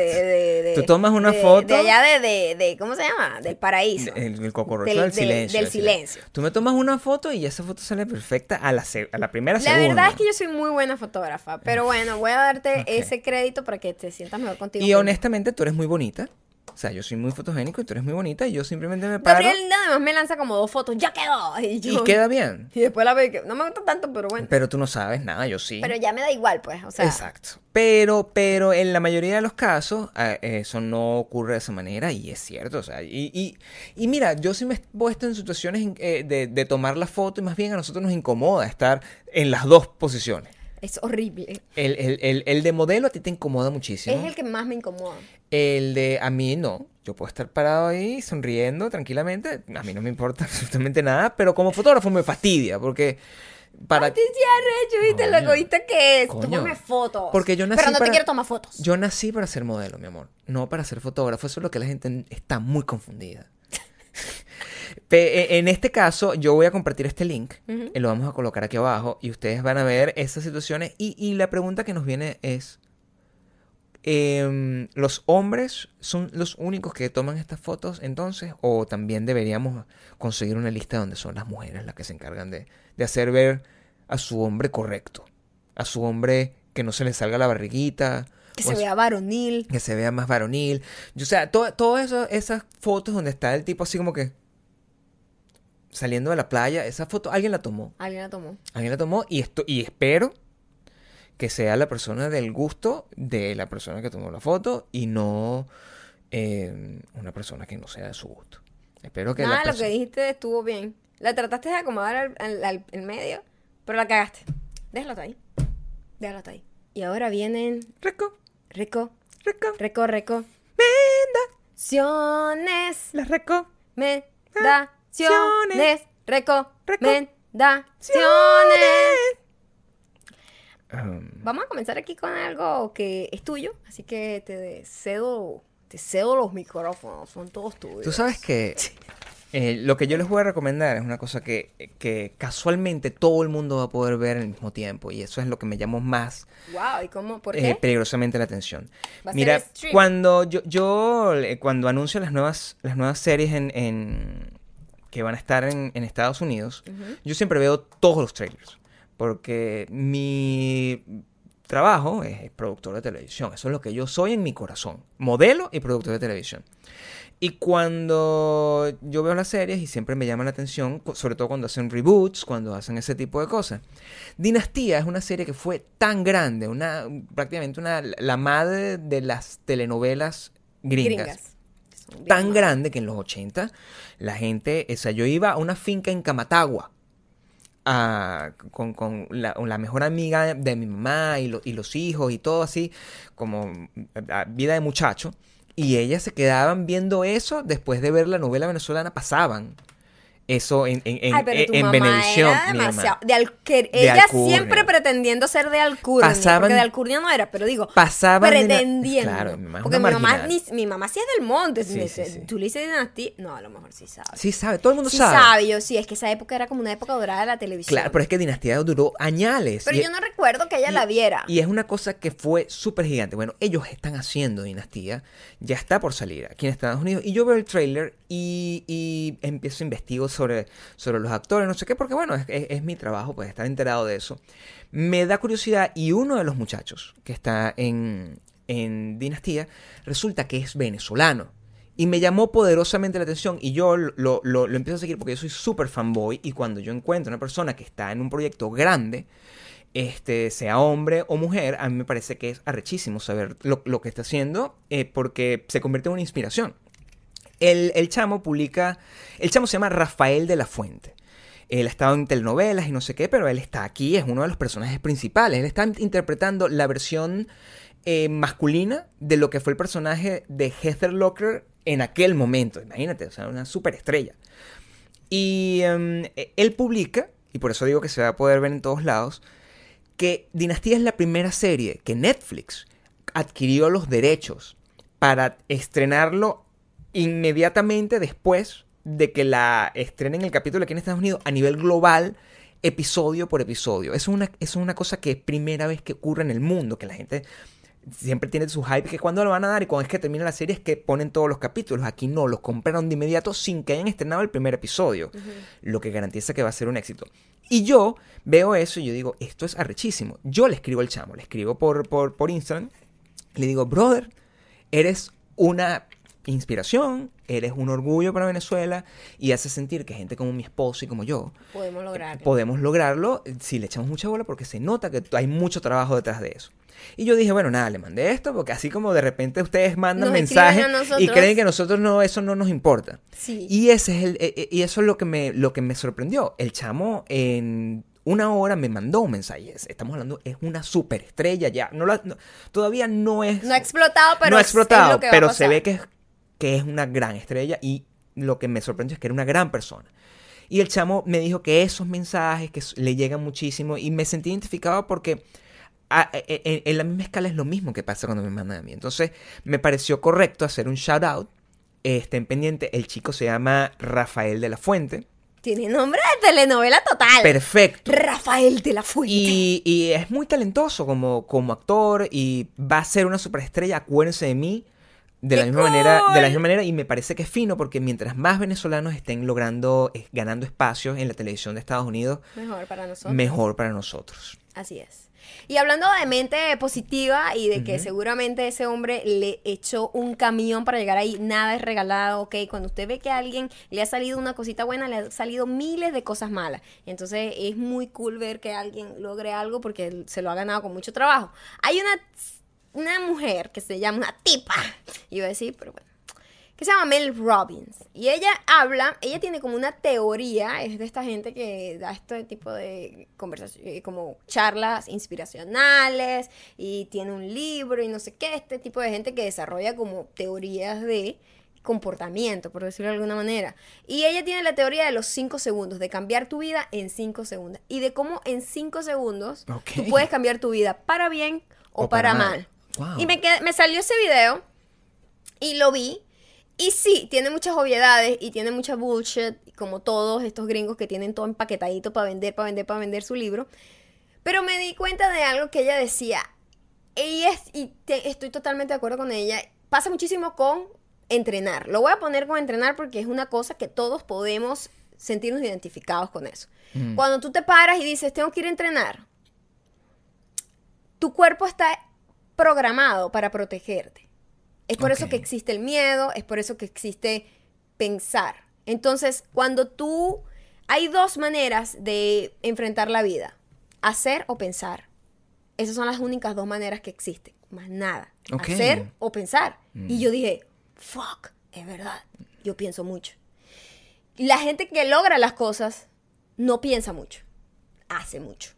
de, Tú tomas una foto- de allá de, ¿cómo se llama? Del paraíso. El, el Del- del, del- silencio. del así. silencio. Tú me tomas una foto y esa foto sale perfecta a la, se- a la primera La segunda. verdad es que yo soy muy buena fotógrafa, pero bueno, voy a darte ese crédito para que te sientas mejor contigo. Y honestamente, tú eres muy bonita. O sea, yo soy muy fotogénico y tú eres muy bonita. Y yo simplemente me paro Gabriel además me lanza como dos fotos, ya quedó. Y, yo, y queda bien. y después la veo que no me gusta tanto, pero bueno. Pero tú no sabes nada, yo sí. Pero ya me da igual, pues, o sea. Exacto. Pero, pero en la mayoría de los casos, eh, eso no ocurre de esa manera y es cierto. O sea, y, y, y mira, yo sí me he puesto en situaciones eh, de, de tomar la foto y más bien a nosotros nos incomoda estar en las dos posiciones. Es horrible. El, el, el, el de modelo a ti te incomoda muchísimo. Es el que más me incomoda. El de a mí no. Yo puedo estar parado ahí sonriendo tranquilamente. A mí no me importa [laughs] absolutamente nada. Pero como fotógrafo me fastidia porque para Ay, te arrecho, ¿viste? Lo egoísta que es. Coño. Tómame fotos. Porque yo nací Pero no te quiero tomar fotos. Yo nací para ser modelo, mi amor, no para ser fotógrafo. Eso es lo que la gente está muy confundida. [laughs] E- en este caso, yo voy a compartir este link, Ujú. y lo vamos a colocar aquí abajo, y ustedes van a ver estas situaciones. Y, y la pregunta que nos viene es, em, ¿los hombres son los únicos que toman estas fotos entonces? ¿O también deberíamos conseguir una lista donde son las mujeres las que se encargan de, de hacer ver a su hombre correcto? A su hombre que no se le salga la barriguita. Que se vea varonil. que se vea más varonil. Yo, o sea, to- todas esas fotos donde está el tipo así como que saliendo de la playa, esa foto alguien la tomó. Alguien la tomó. Alguien la tomó y esto y espero que sea la persona del gusto de la persona que tomó la foto y no eh, una persona que no sea de su gusto. Espero que Nada, la lo que dijiste estuvo bien. La trataste de acomodar al, al- al- en medio, pero la cagaste. Déjalo hasta ahí. Déjalo hasta ahí. Y ahora vienen Reco, Rico, reco, Rico, Rico. menda, Ciones. la reco. Mendaciones. Reco. Reco- Mendaciones. Um, Vamos a comenzar aquí con algo que es tuyo, así que te cedo, te cedo los micrófonos, son todos tuyos. Tú sabes que [laughs] eh, lo que yo les voy a recomendar es una cosa que, que casualmente todo el mundo va a poder ver al mismo tiempo y eso es lo que me llamó más Wow, ¿y cómo? ¿Por eh, peligrosamente la atención. Va a ser Mira, cuando yo, yo eh, cuando anuncio las nuevas, las nuevas series en, en- que van a estar en, en Estados Unidos, yo siempre veo todos los trailers. Porque mi trabajo es productor de televisión. Eso es lo que yo soy en mi corazón. Modelo y productor de televisión. Y cuando yo veo las series y siempre me llama la atención, sobre todo cuando hacen reboots, cuando hacen ese tipo de cosas. Dinastía es una serie que fue tan grande, una prácticamente una la madre de las telenovelas gringas. Son bien Tan grande que en los 80 la gente, o sea, yo iba a una finca en Camatagua a- con, con la, la mejor amiga de mi mamá y, lo- y los hijos y todo así, como a- vida de muchacho. Y ellas se quedaban viendo eso después de ver la novela venezolana, pasaban. Eso en, en, en, Ay, pero tu en mamá era mi mamá. demasiado. De De ella Alcurnia. siempre pretendiendo ser de Alcurnia. Pasaban- porque de Alcurnia no era, pero digo, Pasaban la- pretendiendo. Claro, mi mamá porque mi mamá, ni- mi mamá sí es del monte. Sí, sí. Tú le dices dinastía. No, a lo mejor sí sabe. Sí, sabe, todo el mundo sabe. sabe, yo sí, es que esa época era como una época dorada de la televisión. Claro, pero es que Dinastía duró añales. Pero Y- yo no recuerdo que ella la viera. Y es una cosa que fue súper gigante. Bueno, ellos están haciendo Dinastía, ya está por salir aquí en Estados Unidos. Y yo veo el trailer y, y empiezo a investigar sobre, sobre los actores, no sé qué, porque bueno, es, es- mi trabajo, pues estar enterado de eso. Me da curiosidad y uno de los muchachos que está en, en Dinastía resulta que es venezolano. Y me llamó poderosamente la atención y yo lo, lo- lo empiezo a seguir porque yo soy súper fanboy y cuando yo encuentro una persona que está en un proyecto grande, este, sea hombre o mujer, a mí me parece que es arrechísimo saber lo, lo que está haciendo eh, porque se convierte en una inspiración. El, el chamo publica, el chamo se llama Rafael de la Fuente. Él ha estado en telenovelas y no sé qué, pero él está aquí, es uno de los personajes principales. Él está interpretando la versión eh, masculina de lo que fue el personaje de Heather Locker en aquel momento. Imagínate, o sea, una superestrella. Y em, eh, él publica, y por eso digo que se va a poder ver en todos lados, que Dinastía es la primera serie que Netflix adquirió los derechos para estrenarlo inmediatamente después de que la estrenen el capítulo aquí en Estados Unidos a nivel global, episodio por episodio. Es una, es una cosa que es primera vez que ocurre en el mundo, que la gente siempre tiene su hype que cuando lo van a dar y cuando es que termina la serie es que ponen todos los capítulos. Aquí no, los compraron de inmediato sin que hayan estrenado el primer episodio, lo que garantiza que va a ser un éxito. Y yo veo eso y yo digo, esto es arrechísimo. Yo le escribo al chamo, le escribo por, por, por Instagram, le digo, brother, eres una inspiración, eres un orgullo para Venezuela y hace sentir que gente como mi esposo y como yo Podemos lograrlo. podemos lograrlo si le echamos mucha bola porque se nota que hay mucho trabajo detrás de eso. Y yo dije, bueno, nada, le mandé esto porque así como de repente ustedes mandan Nos mensajes y creen que nosotros no, eso no nos importa. Sí. Y ese es el, eh, eh, y eso es lo que me, lo que me sorprendió. El chamo en una hora me mandó un mensaje. Es- Estamos hablando, es una superestrella ya. No la- no- todavía no es. no ha explotado, pero no ha es explotado, lo que va a pero se ve que es, que es una gran estrella y lo que me sorprendió es que era una gran persona. Y el chamo me dijo que esos mensajes que le llegan muchísimo y me sentí identificado porque a- e- e- en la misma escala es lo mismo que pasa cuando me mandan a mí. Entonces me pareció correcto hacer un shout out. Estén pendiente, el chico se llama Rafael de la Fuente. Tiene nombre de telenovela total. Perfecto. Rafael de la Fuente. Y, y es muy talentoso como, como actor y va a ser una superestrella. Acuérdense de mí. De la ¡Qué misma manera, de la misma manera, y me parece que es fino porque mientras más venezolanos estén logrando, eh, ganando espacios en la televisión de Estados Unidos, Mejor para nosotros. mejor para nosotros. Así es. Y hablando de mente positiva y de que seguramente ese hombre le echó un camión para llegar ahí, nada es regalado, ¿ok? Cuando usted ve que a alguien le ha salido una cosita buena, le han salido miles de cosas malas. Entonces es muy cool ver que alguien logre algo porque se lo ha ganado con mucho trabajo. Hay una, una mujer que se llama una tipa, iba a decir, pero bueno que se llama Mel Robbins. Y ella habla, ella tiene como una teoría, es de esta gente que da este tipo de conversaciones, como charlas inspiracionales, y tiene un libro y no sé qué, este tipo de gente que desarrolla como teorías de comportamiento, por decirlo de alguna manera. Y ella tiene la teoría de los cinco segundos, de cambiar tu vida en cinco segundos. Y de cómo en cinco segundos Ok. tú puedes cambiar tu vida para bien o, O para, para mal. mal. Wow. Y me, quedé- me salió ese video y lo vi. Y sí, tiene muchas obviedades y tiene mucha bullshit, como todos estos gringos que tienen todo empaquetadito para vender, para vender, para vender su libro. Pero me di cuenta de algo que ella decía. Y, es, y te- estoy totalmente de acuerdo con ella. Pasa muchísimo con entrenar. Lo voy a poner con entrenar porque es una cosa que todos podemos sentirnos identificados con eso. Mm. Cuando tú te paras y dices, tengo que ir a entrenar, tu cuerpo está programado para protegerte. Es por eso que existe el miedo, es por eso que existe pensar. Entonces, cuando tú... Hay dos maneras de enfrentar la vida, hacer o pensar. Esas son las únicas dos maneras que existen, más nada. Hacer o pensar. Mm. Y yo dije, fuck, es verdad, yo pienso mucho. La gente que logra las cosas no piensa mucho, hace mucho.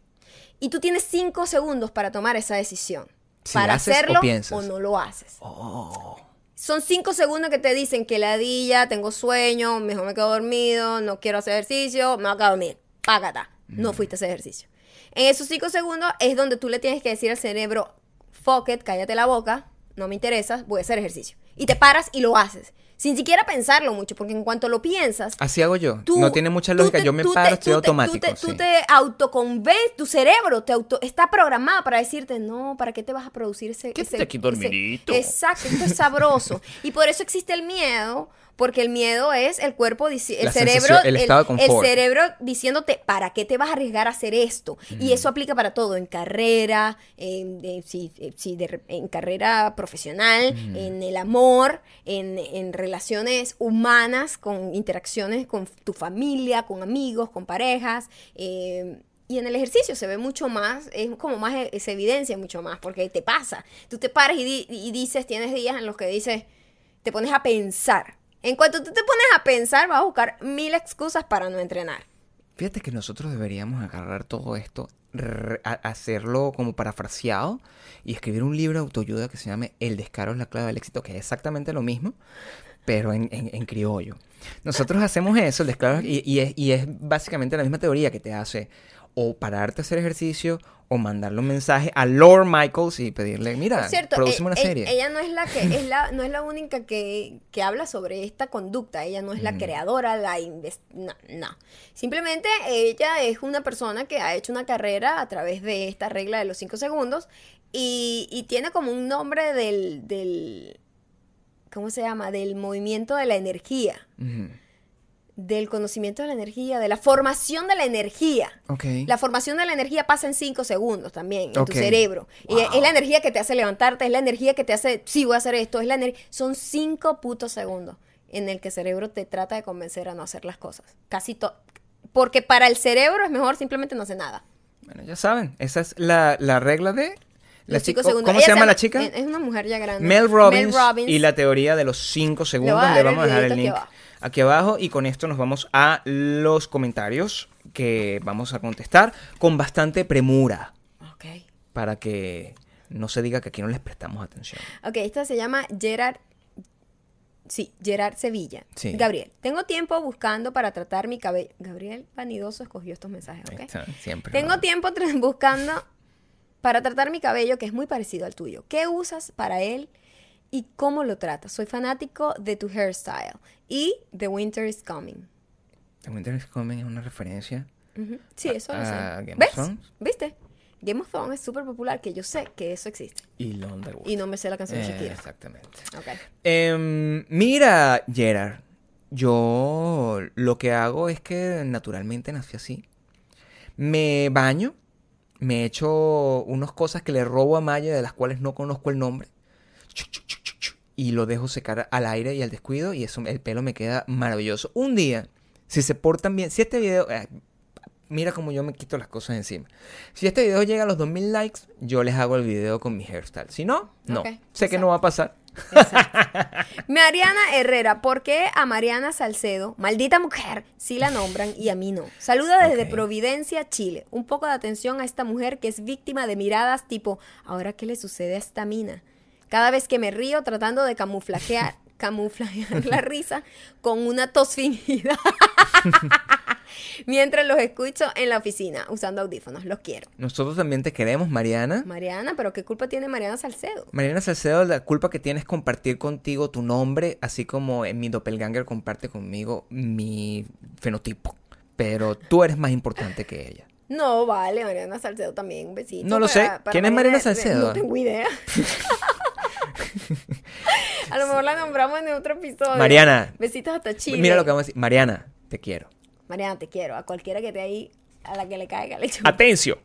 Y tú tienes cinco segundos para tomar esa decisión. Si para haces o hacerlo piensas. no lo haces. Oh. Son cinco segundos que te dicen que ladilla, tengo sueño, mejor me quedo dormido, no quiero hacer ejercicio, me voy a dormir. Págata. No Mm. fuiste a hacer ejercicio. En esos cinco segundos es donde tú le tienes que decir al cerebro, fuck it, cállate la boca, no me interesa, voy a hacer ejercicio. Y te paras y lo haces. Sin siquiera pensarlo mucho, porque en cuanto lo piensas, Así hago yo. Tú- no tiene mucha lógica. te- yo me te- paro, tú estoy te- automático. Tú te, tú sí. te autoconvences, tu cerebro te auto, está programado para decirte, no, ¿para qué te vas a producir ese... Quédate ese- aquí ese-" dormidito. Exacto, esto es sabroso. y por eso existe el miedo, porque el miedo es el cuerpo, el La cerebro, el estado de confort. cerebro diciéndote, ¿para qué te vas a arriesgar a hacer esto? Y eso aplica para todo, en carrera, en, eh, en carrera profesional, en el amor, en, en relaciones humanas, con interacciones con tu familia, con amigos, con parejas. eh, y en el ejercicio se ve mucho más, es como más, eh, se evidencia mucho más, porque te pasa. Tú te paras y, di- y dices, tienes días en los que dices, te pones a pensar. En cuanto tú te pones a pensar, vas a buscar mil excusas para no entrenar. Fíjate que nosotros deberíamos agarrar todo esto, hacerlo como parafraseado y escribir un libro de autoayuda que se llame El descaro es la clave del éxito, que es exactamente lo mismo, pero en criollo. Nosotros hacemos eso, el descaro, y, y es, y es básicamente la misma teoría que te hace o pararte a hacer ejercicio o mandarle un mensaje a Lord Michaels y pedirle, mira, cierto, eh, una eh, serie. ella no es la que es la [laughs] no es la única que, que habla sobre esta conducta. Ella no es la creadora, la no, no. Simplemente ella es una persona que ha hecho una carrera a través de esta regla de los cinco segundos y, y tiene como un nombre del, del ¿cómo se llama? Del movimiento de la energía. Del conocimiento de la energía, de la formación de la energía. Ok. La formación de la energía pasa en 5 segundos también en tu cerebro. Y es la energía que te hace levantarte, es la energía que te hace, sí, voy a hacer esto, es la energía. Son 5 putos segundos en el que el cerebro te trata de convencer a no hacer las cosas. Casi todo. Porque para el cerebro es mejor simplemente no hacer nada. Bueno, ya saben, esa es la, la regla de... La cinco segundos. ¿Cómo Ella se llama la chica? Es una mujer ya grande. Mel Robbins, y la teoría de los 5 segundos. a Le vamos a dejar el link aquí abajo. Y con esto nos vamos a los comentarios que vamos a contestar con bastante premura Ok. para que no se diga que aquí no les prestamos atención. Ok, esta se llama Gerard. Sí, Gerard Sevilla. Sí. Gabriel, tengo tiempo buscando para tratar mi cabello. Gabriel Vanidoso escogió estos mensajes, ¿ok? está, siempre. Tengo tiempo buscando para tratar mi cabello, que es muy parecido al tuyo. ¿Qué usas para él y cómo lo tratas? Soy fanático de tu hairstyle y The Winter is Coming. The Winter is Coming es una referencia. Sí, eso lo sé. Game of ¿Ves? Thrones. ¿Viste? Game of Thrones es súper popular, que yo sé que eso existe. Y. Y no me sé la canción de Eh, Shakira. Exactamente. Ok. Em, mira, Gerard, yo lo que hago es que naturalmente nací así. Me baño, me echo unas cosas que le robo a Maya de las cuales no conozco el nombre. Y lo dejo secar al aire y al descuido y eso el pelo me queda maravilloso. Un día, si se portan bien, si este video... eh, mira cómo yo me quito las cosas encima. Si este video llega a los 2000 likes, yo les hago el video con mi hairstyle. Si no, no. Sé que no va a pasar. [laughs] Mariana Herrera, ¿por qué a Mariana Salcedo, maldita mujer, sí la nombran y a mí no? Saluda desde. Providencia, Chile. Un poco de atención a esta mujer que es víctima de miradas tipo, ¿ahora qué le sucede a esta mina? Cada vez que me río tratando de camuflajear, [laughs] camuflajear la risa con una tos fingida. [laughs] Mientras los escucho en la oficina usando audífonos. Los quiero. Nosotros también te queremos, Mariana. Mariana, pero ¿qué culpa tiene Mariana Salcedo? Mariana Salcedo, la culpa que tienes es compartir contigo tu nombre, así como en mi doppelganger comparte conmigo mi fenotipo. Pero tú eres más importante que ella. No, vale, Mariana Salcedo también, un besito. No lo sé. ¿Quién es Mariana Salcedo? No tengo idea. [laughs] a lo mejor la nombramos en otro episodio. Mariana. Besitos hasta Chile. Mira lo que vamos a decir. Mariana, te quiero. Mariana, te quiero. A cualquiera que esté ahí, a la que le caiga, le echo un Atención.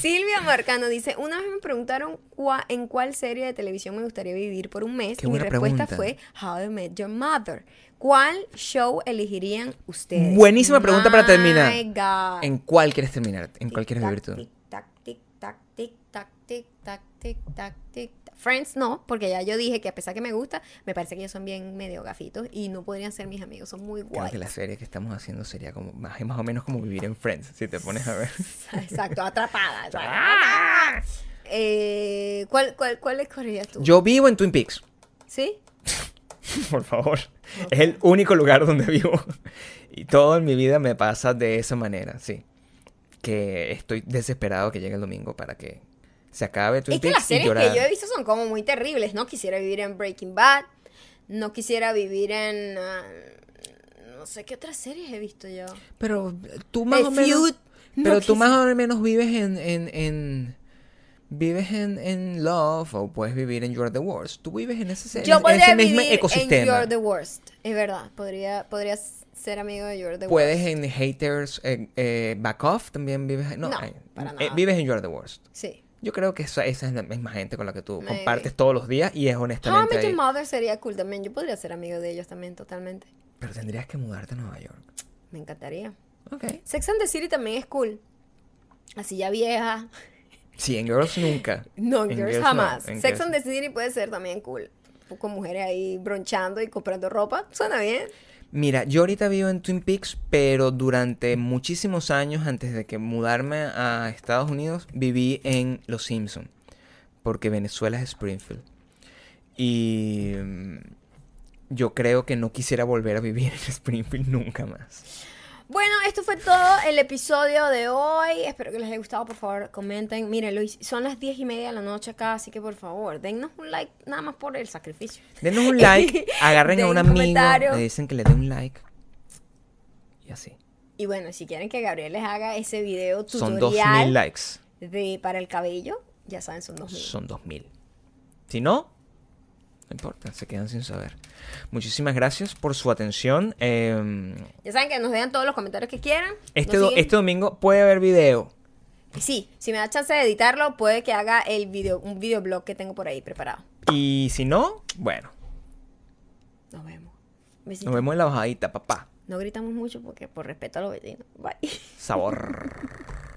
Silvia Marcano dice, una vez me preguntaron cua- en cuál serie de televisión me gustaría vivir por un mes Qué y mi respuesta pregunta. fue How I Met Your Mother. ¿Cuál show elegirían ustedes? Buenísima pregunta para terminar. My God. ¿En cuál quieres terminar? ¿En cuál quieres vivir tú? Tic tac, tic tac, tic tac, tic tac, tic tac, tic. Friends no, porque ya yo dije que a pesar que me gusta, me parece que ellos son bien medio gafitos y no podrían ser mis amigos, son muy Creo guay. que la serie que estamos haciendo sería como más, más o menos como vivir en Friends, si te pones a ver. [laughs] Exacto, atrapada. [laughs] atrapada. Eh, ¿cuál, cuál, ¿Cuál escogerías tú? Yo vivo en Twin Peaks. ¿Sí? [laughs] Por favor. Es el único lugar donde vivo. Y todo en mi vida me pasa de esa manera, sí. Que estoy desesperado que llegue el domingo para que se acabe Twin Es que Peaks las y series llorar. que yo he visto son como muy terribles. No quisiera vivir en Breaking Bad. No quisiera vivir en. ah, no sé qué otras series he visto yo. Pero tú más The o menos... Feud. No Pero tú más o menos vives en... en, en- vives en, en Love o puedes vivir en You're the Worst. Tú vives en ese, en Yo ese podría mismo vivir en. You're the Worst. Es verdad. Podría, podría ser amigo de You're the Puedes Worst. en Haters eh, eh, Back Off también vives... No, No, eh, para eh, nada. vives en You're the Worst. Sí. Yo creo que esa, esa es la misma gente con la que tú Maybe. compartes todos los días y es How I honestamente Met ahí. Your Mother sería cool también. Yo podría ser amigo de ellos también, totalmente. Pero tendrías que mudarte a Nueva York. Me encantaría. Ok. Sex and the City también es cool. Así ya vieja. [laughs] Sí, en Girls nunca. No, en Girls Girls no, jamás. en Sex Girls and the City puede ser también cool. Con mujeres ahí bronchando y comprando ropa. Suena bien. Mira, yo ahorita vivo en Twin Peaks, pero durante muchísimos años antes de que mudarme a Estados Unidos, viví en Los Simpson, porque Venezuela es Springfield. Y mm, yo creo que no quisiera volver a vivir en [laughs] Springfield nunca más. Bueno, esto fue todo el episodio de hoy. Espero que les haya gustado. Por favor, comenten. Miren, hice- son las diez y media de la noche acá, así que por favor, dennos un like nada más por el sacrificio. Denos un like, [laughs] agarren Den a un amigo, comentario. le dicen que le dé un like. Y así. Y bueno, si quieren que Gabriel les haga ese video Son tutorial 2000 likes. de para el cabello, ya saben, son 2000. Son 2000. Si no importa, se quedan sin saber. Muchísimas gracias por su atención. Eh, Ya saben que nos dejan todos los comentarios que quieran. este, do- este domingo puede haber video. Sí, si me da chance de editarlo, puede que haga el video, un videoblog que tengo por ahí preparado. Y si no, bueno, Nos vemos. Nos vemos en la bajadita, papá. No gritamos mucho porque por respeto a los vecinos. Bye. Sabor. [laughs]